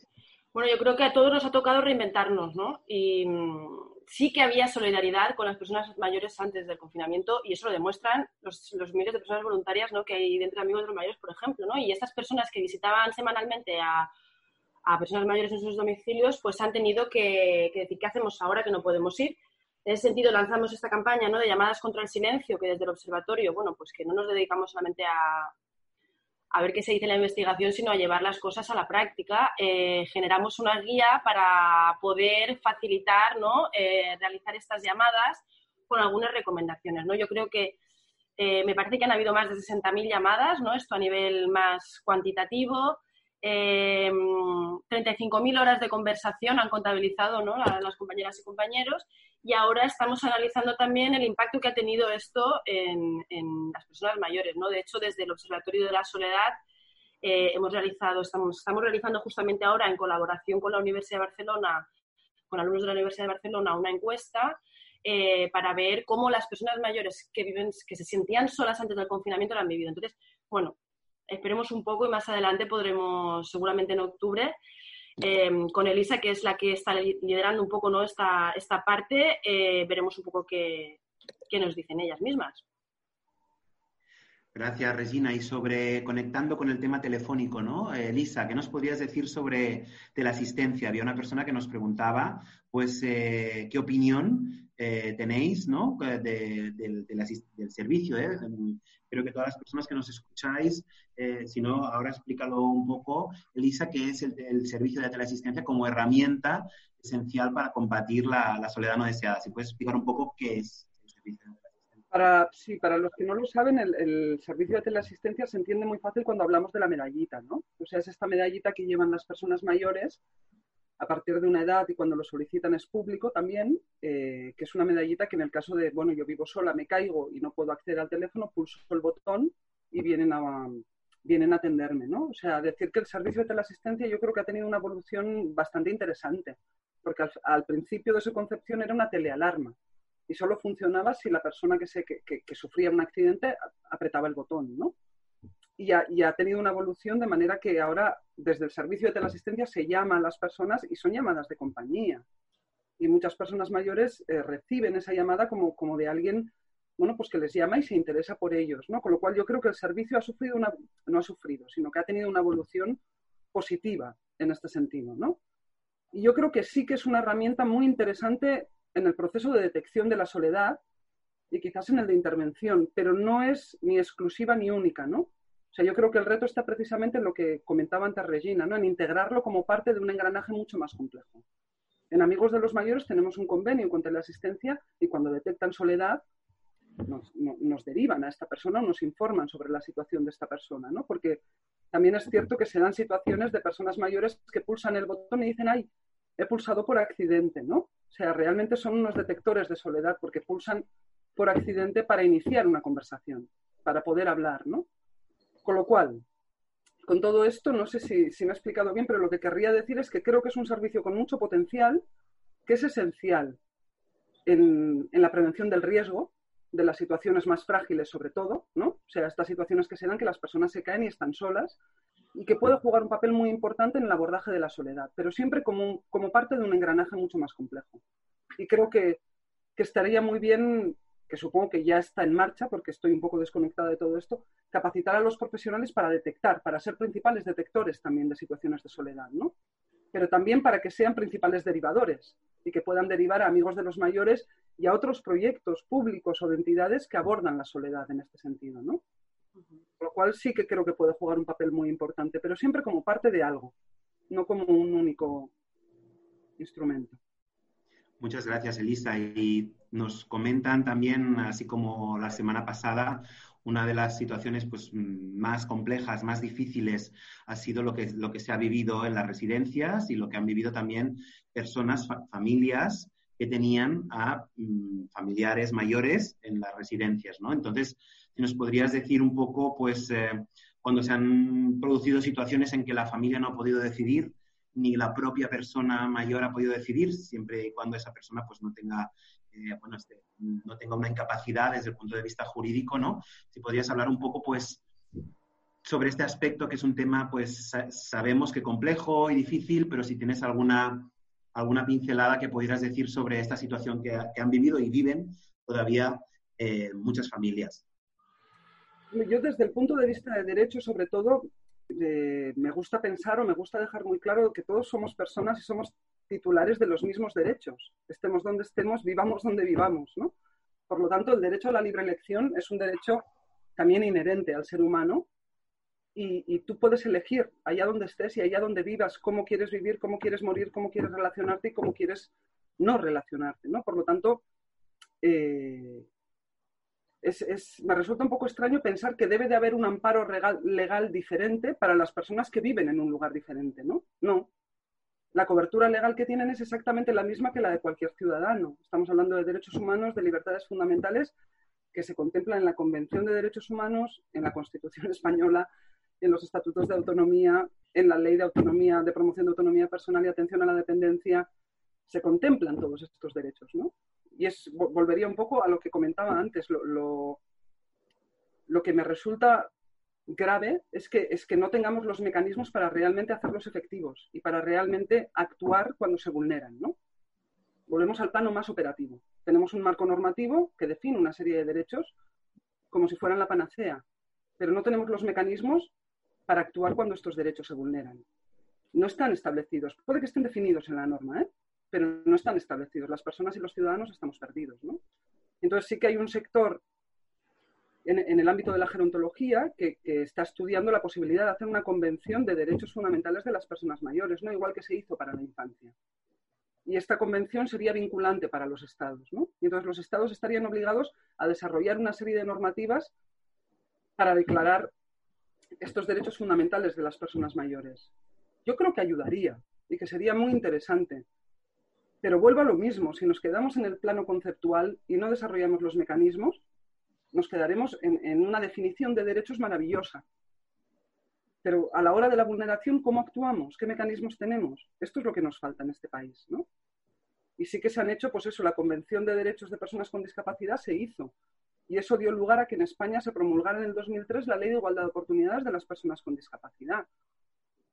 Bueno, yo creo que a todos nos ha tocado reinventarnos, ¿no? Y sí que había solidaridad con las personas mayores antes del confinamiento y eso lo demuestran los, miles de personas voluntarias ¿no? que hay dentro de Amigos de los Mayores, por ejemplo. ¿no? Y estas personas que visitaban semanalmente a, a personas mayores en sus domicilios, pues han tenido que, que, decir qué hacemos ahora que no podemos ir. En ese sentido lanzamos esta campaña ¿no? de llamadas contra el silencio, que desde el observatorio, bueno, pues que no nos dedicamos solamente a, a ver qué se dice en la investigación, sino a llevar las cosas a la práctica. Eh, generamos una guía para poder facilitar, ¿no? Eh, realizar estas llamadas con algunas recomendaciones, ¿no? Yo creo que eh, me parece que han habido más de 60.000 llamadas, ¿no? Esto a nivel más cuantitativo. 35.000 horas de conversación han contabilizado ¿no? las compañeras y compañeros y ahora estamos analizando también el impacto que ha tenido esto en, las personas mayores. ¿no? De hecho, desde el Observatorio de la Soledad eh, hemos realizado, estamos, estamos realizando justamente ahora en colaboración con la Universidad de Barcelona, con alumnos de la Universidad de Barcelona, una encuesta eh, para ver cómo las personas mayores que viven, que se sentían solas antes del confinamiento lo han vivido. Entonces, bueno, esperemos un poco y más adelante podremos, seguramente en octubre, Em, con Elisa, que es la que está liderando un poco ¿no? esta, esta parte, eh, veremos un poco qué, qué, nos dicen ellas mismas. Gracias, Regina. Y sobre conectando con el tema telefónico, ¿no? Eh, Elisa, ¿qué nos podrías decir sobre asistencia? Había una persona que nos preguntaba, pues, eh, ¿qué opinión tenéis, ¿no? del, del, servicio, Creo que todas las personas que nos escucháis, eh, si no, ahora explícalo un poco, Elisa, que es el, servicio de teleasistencia como herramienta esencial para combatir la, soledad no deseada. Si puedes explicar un poco qué es el servicio de. Para, sí, para los que no lo saben, el, el, servicio de teleasistencia se entiende muy fácil cuando hablamos de la medallita, ¿no? O sea, es esta medallita que llevan las personas mayores a partir de una edad y cuando lo solicitan es público también, eh, que es una medallita que en el caso de, bueno, yo vivo sola, me caigo y no puedo acceder al teléfono, pulso el botón y vienen a, vienen atenderme, ¿no? O sea, decir que el servicio de teleasistencia yo creo que ha tenido una evolución bastante interesante, porque al, principio de su concepción era una telealarma y solo funcionaba si la persona que, se, que, que sufría un accidente apretaba el botón, ¿no? Y ha, tenido una evolución de manera que ahora desde el servicio de teleasistencia se llama a las personas y son llamadas de compañía. Y muchas personas mayores eh, reciben esa llamada como, como de alguien bueno, pues que les llama y se interesa por ellos, ¿no? Con lo cual yo creo que el servicio ha sufrido una, no ha sufrido, sino que ha tenido una evolución positiva en este sentido, ¿no? Y yo creo que sí que es una herramienta muy interesante en el proceso de detección de la soledad y quizás en el de intervención, pero no es ni exclusiva ni única, ¿no? O sea, yo creo que el reto está precisamente en lo que comentaba antes Regina, ¿no? en integrarlo como parte de un engranaje mucho más complejo. En Amigos de los Mayores tenemos un convenio en cuanto a la asistencia y cuando detectan soledad nos, derivan a esta persona o nos informan sobre la situación de esta persona, ¿no? Porque también es cierto que se dan situaciones de personas mayores que pulsan el botón y dicen, ay, he pulsado por accidente, ¿no? O sea, realmente son unos detectores de soledad porque pulsan por accidente para iniciar una conversación, para poder hablar, ¿no? Con lo cual, con todo esto, no sé si, me he explicado bien, pero lo que querría decir es que creo que es un servicio con mucho potencial, que es esencial en, en la prevención del riesgo, de las situaciones más frágiles sobre todo, ¿no? O sea, estas situaciones que se dan que las personas se caen y están solas y que puede jugar un papel muy importante en el abordaje de la soledad, pero siempre como, como parte de un engranaje mucho más complejo. Y creo que, que estaría muy bien, que supongo que ya está en marcha, porque estoy un poco desconectada de todo esto, capacitar a los profesionales para detectar, para ser principales detectores también de situaciones de soledad, ¿no? Pero también para que sean principales derivadores y que puedan derivar a amigos de los mayores y a otros proyectos públicos o de entidades que abordan la soledad en este sentido, ¿no? Con lo cual sí que creo que puede jugar un papel muy importante, pero siempre como parte de algo, no como un único instrumento. Muchas gracias, Elisa. Y nos comentan también, así como la semana pasada, una de las situaciones pues, más complejas, más difíciles, ha sido lo que, lo que se ha vivido en las residencias y lo que han vivido también personas, familias que tenían a mm, familiares mayores en las residencias, ¿no? Entonces, nos podrías decir un poco, pues, eh, cuando se han producido situaciones en que la familia no ha podido decidir, ni la propia persona mayor ha podido decidir, siempre y cuando esa persona pues no tenga, eh, bueno, este, no tenga una incapacidad desde el punto de vista jurídico, ¿no? Si podrías hablar un poco, pues, sobre este aspecto que es un tema, pues, sabemos que complejo y difícil, pero si tienes alguna alguna pincelada que pudieras decir sobre esta situación que, han vivido y viven todavía eh, muchas familias. Yo desde el punto de vista de derecho, sobre todo, eh, me gusta pensar o me gusta dejar muy claro que todos somos personas y somos titulares de los mismos derechos. Estemos donde estemos, vivamos donde vivamos. ¿no? Por lo tanto, el derecho a la libre elección es un derecho también inherente al ser humano y, tú puedes elegir allá donde estés y allá donde vivas cómo quieres vivir, cómo quieres morir, cómo quieres relacionarte y cómo quieres no relacionarte, ¿no? Por lo tanto, eh, me resulta un poco extraño pensar que debe de haber un amparo legal, diferente para las personas que viven en un lugar diferente, ¿no? No. La cobertura legal que tienen es exactamente la misma que la de cualquier ciudadano. Estamos hablando de derechos humanos, de libertades fundamentales que se contemplan en la Convención de Derechos Humanos, en la Constitución *laughs* española, en los estatutos de autonomía, en la ley de autonomía, de promoción de autonomía personal y atención a la dependencia, se contemplan todos estos derechos, ¿no? Y es, volvería un poco a lo que comentaba antes, lo, lo, que me resulta grave es que, es que no tengamos los mecanismos para realmente hacerlos efectivos y para realmente actuar cuando se vulneran, ¿no? Volvemos al plano más operativo. Tenemos un marco normativo que define una serie de derechos como si fueran la panacea, pero no tenemos los mecanismos para actuar cuando estos derechos se vulneran. No están establecidos. Puede que estén definidos en la norma, ¿eh? pero no están establecidos. Las personas y los ciudadanos estamos perdidos. ¿no? Entonces sí que hay un sector en, el ámbito de la gerontología que, está estudiando la posibilidad de hacer una convención de derechos fundamentales de las personas mayores, ¿no? igual que se hizo para la infancia. Y esta convención sería vinculante para los estados. ¿no? Y entonces los estados estarían obligados a desarrollar una serie de normativas para declarar estos derechos fundamentales de las personas mayores. Yo creo que ayudaría y que sería muy interesante. Pero vuelvo a lo mismo, si nos quedamos en el plano conceptual y no desarrollamos los mecanismos, nos quedaremos en, una definición de derechos maravillosa. Pero a la hora de la vulneración, ¿cómo actuamos? ¿Qué mecanismos tenemos? Esto es lo que nos falta en este país, ¿no? Y sí que se han hecho, pues eso, la Convención de Derechos de Personas con Discapacidad se hizo, y eso dio lugar a que en España se promulgara en el 2003 la Ley de Igualdad de Oportunidades de las Personas con Discapacidad.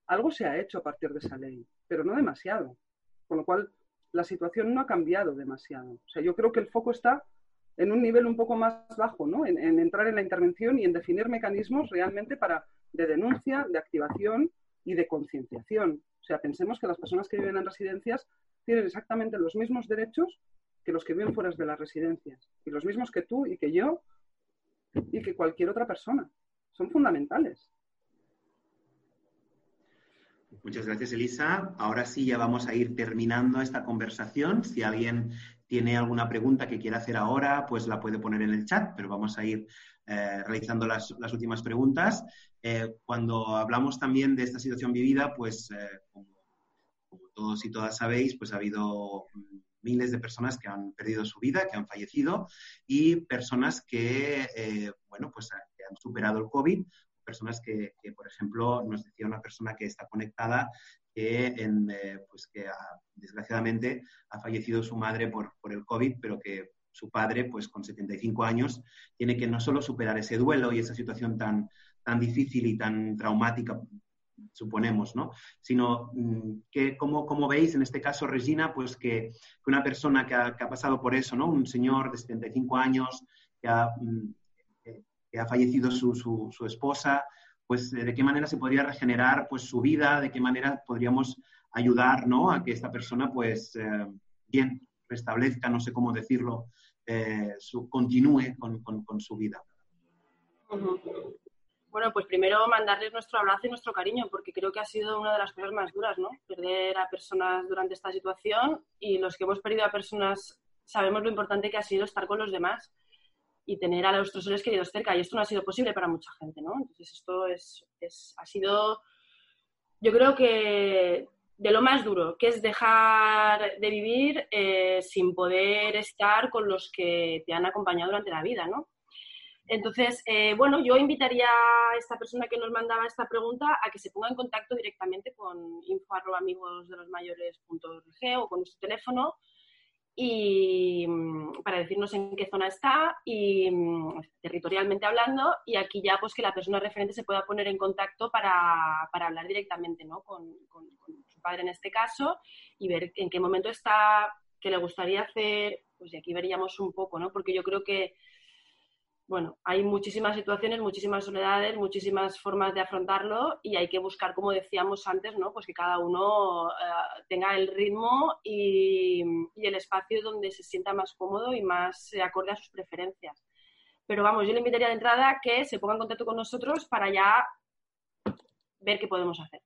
Algo se ha hecho a partir de esa ley, pero no demasiado. Con lo cual, la situación no ha cambiado demasiado. O sea, yo creo que el foco está en un nivel un poco más bajo, ¿no? En, entrar en la intervención y en definir mecanismos realmente para de denuncia, de activación y de concienciación. O sea, pensemos que las personas que viven en residencias tienen exactamente los mismos derechos que los que viven fuera de las residencias, y los mismos que tú y que yo y que cualquier otra persona. Son fundamentales. Muchas gracias, Elisa. Ahora sí, ya vamos a ir terminando esta conversación. Si alguien tiene alguna pregunta que quiera hacer ahora, pues la puede poner en el chat, pero vamos a ir realizando las, últimas preguntas. cuando hablamos también de esta situación vivida, pues como, como, todos y todas sabéis, pues ha habido mm, miles de personas que han perdido su vida, que han fallecido y personas que, bueno, pues han superado el COVID personas que, por ejemplo, nos decía una persona que está conectada que, en, eh, pues que desgraciadamente ha fallecido su madre por, por, el COVID, pero que su padre, pues con 75 años, tiene que no solo superar ese duelo y esa situación tan, tan difícil y tan traumática, suponemos, ¿no? Sino mm, que, como, como veis, en este caso, Regina, pues que, una persona que ha, que ha, pasado por eso, ¿no? Un señor de 75 años que ha, mm, ha fallecido su, su, esposa, pues de qué manera se podría regenerar pues su vida, de qué manera podríamos ayudar ¿no? a que esta persona pues eh, bien restablezca, no sé cómo decirlo, eh, continúe con, con, su vida. Bueno, pues primero mandarles nuestro abrazo y nuestro cariño, porque creo que ha sido una de las cosas más duras, ¿no? Perder a personas durante esta situación y los que hemos perdido a personas sabemos lo importante que ha sido estar con los demás y tener a nuestros seres queridos cerca. Y esto no ha sido posible para mucha gente, ¿no? Entonces esto es, es, ha sido, yo creo que de lo más duro, que es dejar de vivir eh, sin poder estar con los que te han acompañado durante la vida, ¿no? Entonces, eh, bueno, yo invitaría a esta persona que nos mandaba esta pregunta a que se ponga en contacto directamente con info de los mayores.org o con nuestro teléfono y mm, para decirnos en qué zona está y mm, territorialmente hablando y aquí ya pues que la persona referente se pueda poner en contacto para, para hablar directamente ¿no? con, su padre en este caso y ver en qué momento está, qué le gustaría hacer, pues y aquí veríamos un poco, ¿no? porque yo creo que bueno, hay muchísimas situaciones, muchísimas soledades, muchísimas formas de afrontarlo y hay que buscar, como decíamos antes, ¿no? Pues que cada uno eh, tenga el ritmo y, el espacio donde se sienta más cómodo y más acorde a sus preferencias. Pero vamos, yo le invitaría de entrada que se ponga en contacto con nosotros para ya ver qué podemos hacer.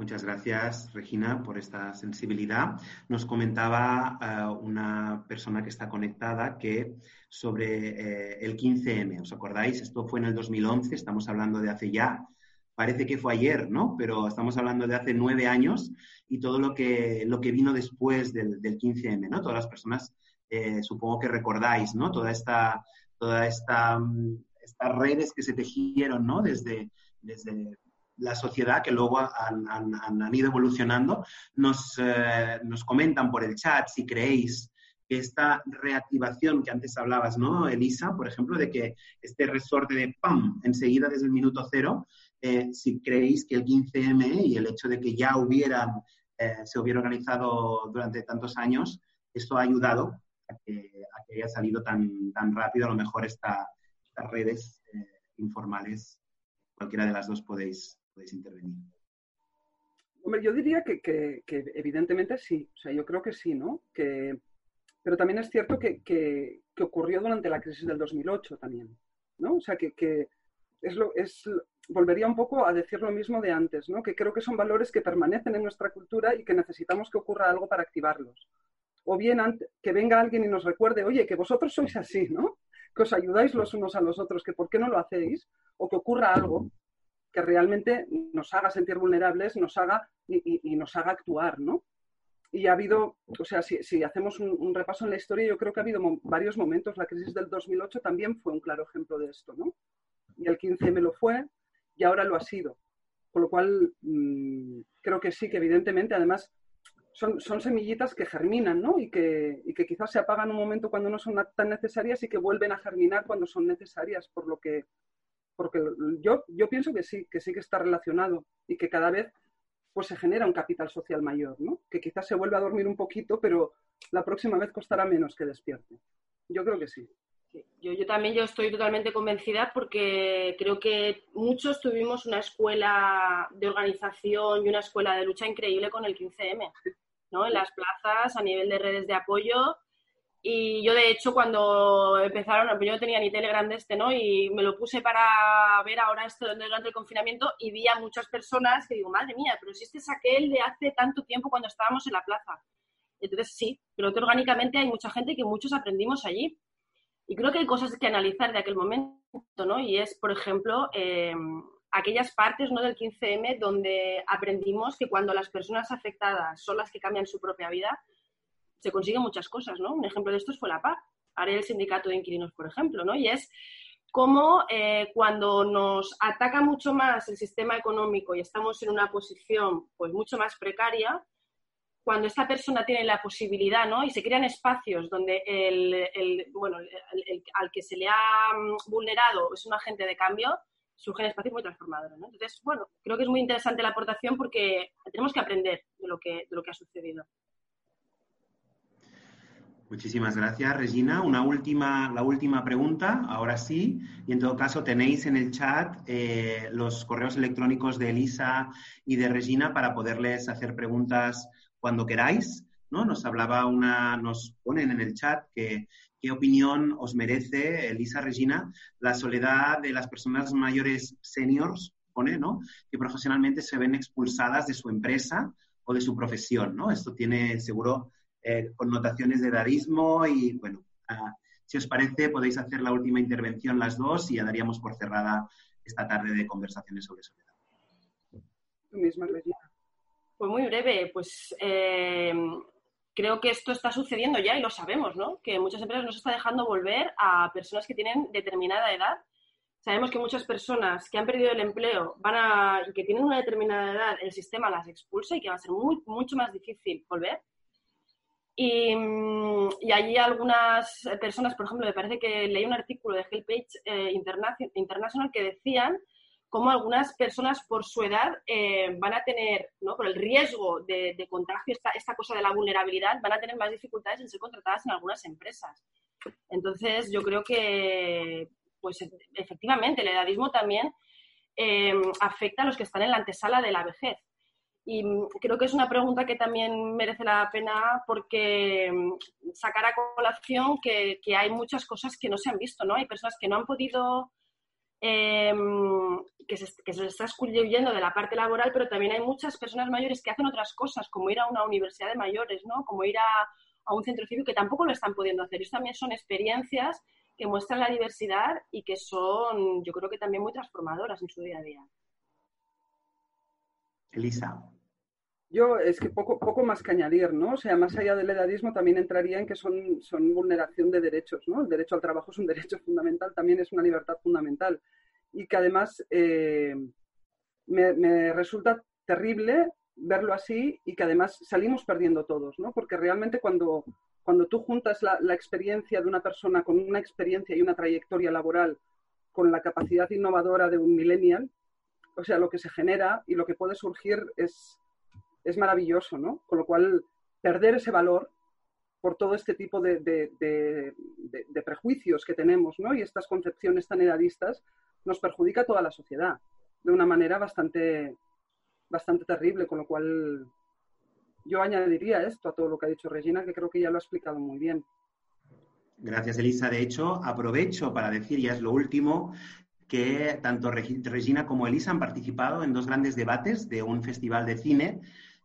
Muchas gracias, Regina, por esta sensibilidad. Nos comentaba eh, una persona que está conectada que sobre eh, el 15M, ¿os acordáis? Esto fue en el 2011, estamos hablando de hace ya, parece que fue ayer, ¿no? Pero estamos hablando de hace nueve años y todo lo que, lo que vino después del, 15M, ¿no? Todas las personas, eh, supongo que recordáis, ¿no? Toda esta, toda esta, mm, estas redes que se tejieron, ¿no? Desde, desde la sociedad, que luego han, ido evolucionando, nos, eh, nos, comentan por el chat si creéis que esta reactivación que antes hablabas, ¿no, Elisa? Por ejemplo, de que este resorte de ¡pam! enseguida desde el minuto cero, eh, si creéis que el 15M y el hecho de que ya hubieran, eh, se hubiera organizado durante tantos años, esto ha ayudado a que, haya salido tan, tan rápido, a lo mejor esta, estas redes informales, cualquiera de las dos podéis, intervenir. Hombre, yo diría que, evidentemente sí, o sea, yo creo que sí, ¿no? Que, pero también es cierto que, ocurrió durante la crisis del 2008 también, ¿no? O sea, que, es lo, es, volvería un poco a decir lo mismo de antes, ¿no? Que creo que son valores que permanecen en nuestra cultura y que necesitamos que ocurra algo para activarlos. O bien que venga alguien y nos recuerde, oye, que vosotros sois así, ¿no? Que os ayudáis los unos a los otros, que por qué no lo hacéis, o que ocurra algo que realmente nos haga sentir vulnerables, nos haga y, nos haga actuar, ¿no? Y ha habido, o sea, si, hacemos un, repaso en la historia, yo creo que ha habido varios momentos. La crisis del 2008 también fue un claro ejemplo de esto, ¿no? Y el 15 me lo fue y ahora lo ha sido. Con lo cual, mm, creo que sí, que evidentemente, además, son, son semillitas que germinan, ¿no? Y que, y que quizás se apagan un momento cuando no son tan necesarias y que vuelven a germinar cuando son necesarias, por lo que porque yo, yo pienso que sí, que sí que está relacionado y que cada vez pues se genera un capital social mayor, ¿no? Que quizás se vuelva a dormir un poquito, pero la próxima vez costará menos que despierte. Yo creo que sí. Yo, yo, también yo estoy totalmente convencida porque creo que muchos tuvimos una escuela de organización y una escuela de lucha increíble con el 15M, ¿no? En las plazas, a nivel de redes de apoyo, y yo, de hecho, cuando empezaron, yo no tenía ni Telegram de este, ¿no? Y me lo puse para ver ahora esto durante el confinamiento y vi a muchas personas que digo, madre mía, pero si este es aquel de hace tanto tiempo cuando estábamos en la plaza. Entonces, sí, creo que orgánicamente hay mucha gente que muchos aprendimos allí. Y creo que hay cosas que analizar de aquel momento, ¿no? Y es, por ejemplo, eh, aquellas partes ¿no? del 15M donde aprendimos que cuando las personas afectadas son las que cambian su propia vida, se consiguen muchas cosas, ¿no? Un ejemplo de esto fue la PAC, haré el sindicato de inquilinos, por ejemplo, ¿no? Y es cómo eh, cuando nos ataca mucho más el sistema económico y estamos en una posición pues mucho más precaria, cuando esta persona tiene la posibilidad, ¿no? Y se crean espacios donde el, bueno, al que se le ha mm, vulnerado es un agente de cambio, surgen espacios muy transformadores, ¿no? Entonces, bueno, creo que es muy interesante la aportación porque tenemos que aprender de lo que, de lo que ha sucedido. Muchísimas gracias, Regina. Una última, la última pregunta, ahora sí. Y en todo caso, tenéis en el chat eh, los correos electrónicos de Elisa y de Regina para poderles hacer preguntas cuando queráis. ¿no? Nos hablaba una, nos ponen en el chat que qué opinión os merece, Elisa Regina, la soledad de las personas mayores seniors, pone, ¿no? Que profesionalmente se ven expulsadas de su empresa o de su profesión, ¿no? Esto tiene seguro eh, connotaciones de edadismo y, bueno, ah, si os parece, podéis hacer la última intervención las dos y ya daríamos por cerrada esta tarde de conversaciones sobre soledad. Tú misma, Regina. Pues muy breve, pues eh, creo que esto está sucediendo ya y lo sabemos, ¿no? Que muchas empresas nos está dejando volver a personas que tienen determinada edad. Sabemos que muchas personas que han perdido el empleo van a, y que tienen una determinada edad, el sistema las expulsa y que va a ser muy, mucho más difícil volver. Y, mm, y allí algunas personas, por ejemplo, me parece que leí un artículo de Hellpage eh, International que decían cómo algunas personas por su edad eh, van a tener, ¿no? por el riesgo de, contagio, esta, esta, cosa de la vulnerabilidad, van a tener más dificultades en ser contratadas en algunas empresas. Entonces, yo creo que, pues efectivamente, el edadismo también eh, afecta a los que están en la antesala de la vejez. Y creo que es una pregunta que también merece la pena porque mm, sacar a colación que, que, hay muchas cosas que no se han visto, ¿no? Hay personas que no han podido, eh, que, se, que se está excluyendo de la parte laboral, pero también hay muchas personas mayores que hacen otras cosas, como ir a una universidad de mayores, ¿no? Como ir a, a un centro cívico que tampoco lo están pudiendo hacer. Y también son experiencias que muestran la diversidad y que son, yo creo que también muy transformadoras en su día a día. Elisa. Yo es que poco, poco más que añadir, ¿no? O sea, más allá del edadismo también entraría en que son, son vulneración de derechos, ¿no? El derecho al trabajo es un derecho fundamental, también es una libertad fundamental. Y que además eh, me, resulta terrible verlo así y que además salimos perdiendo todos, ¿no? Porque realmente cuando, cuando tú juntas la, la experiencia de una persona con una experiencia y una trayectoria laboral con la capacidad innovadora de un millennial, o sea, lo que se genera y lo que puede surgir es, es maravilloso, ¿no? Con lo cual, perder ese valor por todo este tipo de, de, prejuicios que tenemos, ¿no? Y estas concepciones tan edadistas nos perjudica a toda la sociedad de una manera bastante, bastante terrible, con lo cual yo añadiría esto a todo lo que ha dicho Regina, que creo que ya lo ha explicado muy bien. Gracias, Elisa. De hecho, aprovecho para decir, ya es lo último, que tanto Regina como Elisa han participado en dos grandes debates de un festival de cine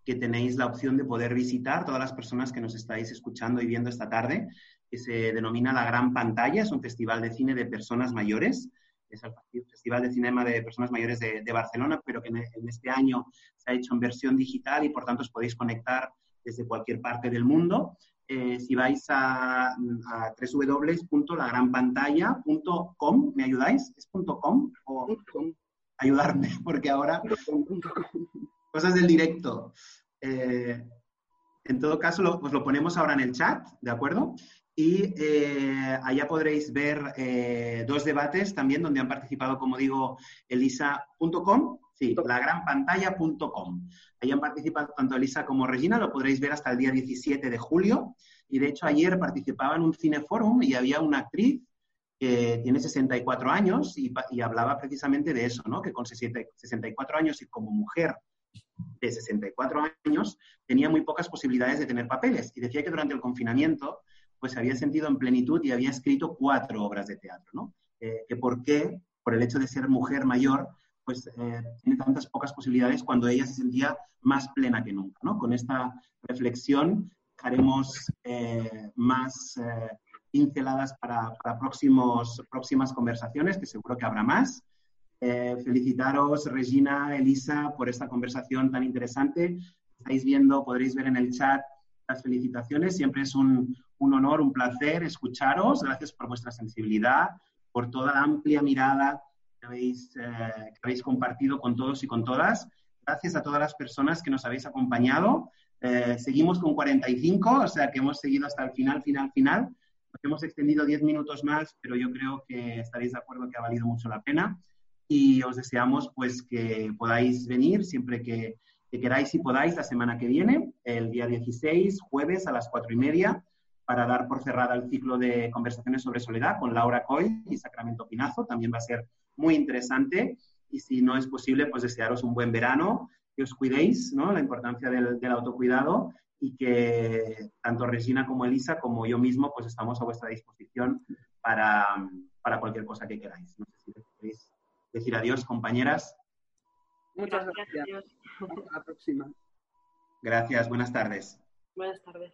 que tenéis la opción de poder visitar, todas las personas que nos estáis escuchando y viendo esta tarde, que se denomina La Gran Pantalla, es un festival de cine de personas mayores, es el Festival de Cinema de Personas Mayores de, Barcelona, pero que en, este año se ha hecho en versión digital y por tanto os podéis conectar desde cualquier parte del mundo. Eh, si vais a, a www.lagranpantalla.com, ¿me ayudáis? ¿Es .com o ayudarme? Porque ahora cosas del directo. Eh, en todo caso, lo, pues lo ponemos ahora en el chat, ¿de acuerdo? Y eh, allá podréis ver eh, dos debates también donde han participado, como digo, elisa.com, sí, lagranpantalla.com. Ahí han participado tanto Elisa como Regina, lo podréis ver hasta el día 17 de julio. Y de hecho ayer participaba en un cineforum y había una actriz que tiene 64 años y, y hablaba precisamente de eso, ¿no? Que con 64 años y como mujer de 64 años tenía muy pocas posibilidades de tener papeles y decía que durante el confinamiento pues se había sentido en plenitud y había escrito cuatro obras de teatro, ¿no? Eh, que por qué, por el hecho de ser mujer mayor, pues eh, tiene tantas pocas posibilidades cuando ella se sentía más plena que nunca, ¿no? Con esta reflexión haremos eh, más pinceladas para, próximos, próximas conversaciones, que seguro que habrá más. Eh, felicitaros, Regina, Elisa, por esta conversación tan interesante. Estáis viendo, podréis ver en el chat las felicitaciones. Siempre es un, un honor, un placer escucharos. Gracias por vuestra sensibilidad, por toda la amplia mirada que habéis, eh, que habéis compartido con todos y con todas. Gracias a todas las personas que nos habéis acompañado. Eh, seguimos con 45, o sea que hemos seguido hasta el final, final, final. hemos extendido 10 minutos más, pero yo creo que estaréis de acuerdo que ha valido mucho la pena. Y os deseamos pues que podáis venir siempre que, queráis y podáis la semana que viene, el día 16, jueves a las 4 y media, para dar por cerrada el ciclo de conversaciones sobre soledad con Laura Coy y Sacramento Pinazo. También va a ser muy interesante. Y si no es posible, pues desearos un buen verano que os cuidéis, ¿no? La importancia del, autocuidado y que tanto Regina como Elisa como yo mismo pues estamos a vuestra disposición para, para cualquier cosa que queráis. No sé si queréis decir adiós, compañeras. Muchas gracias. Hasta la próxima. Gracias, buenas tardes. Buenas tardes.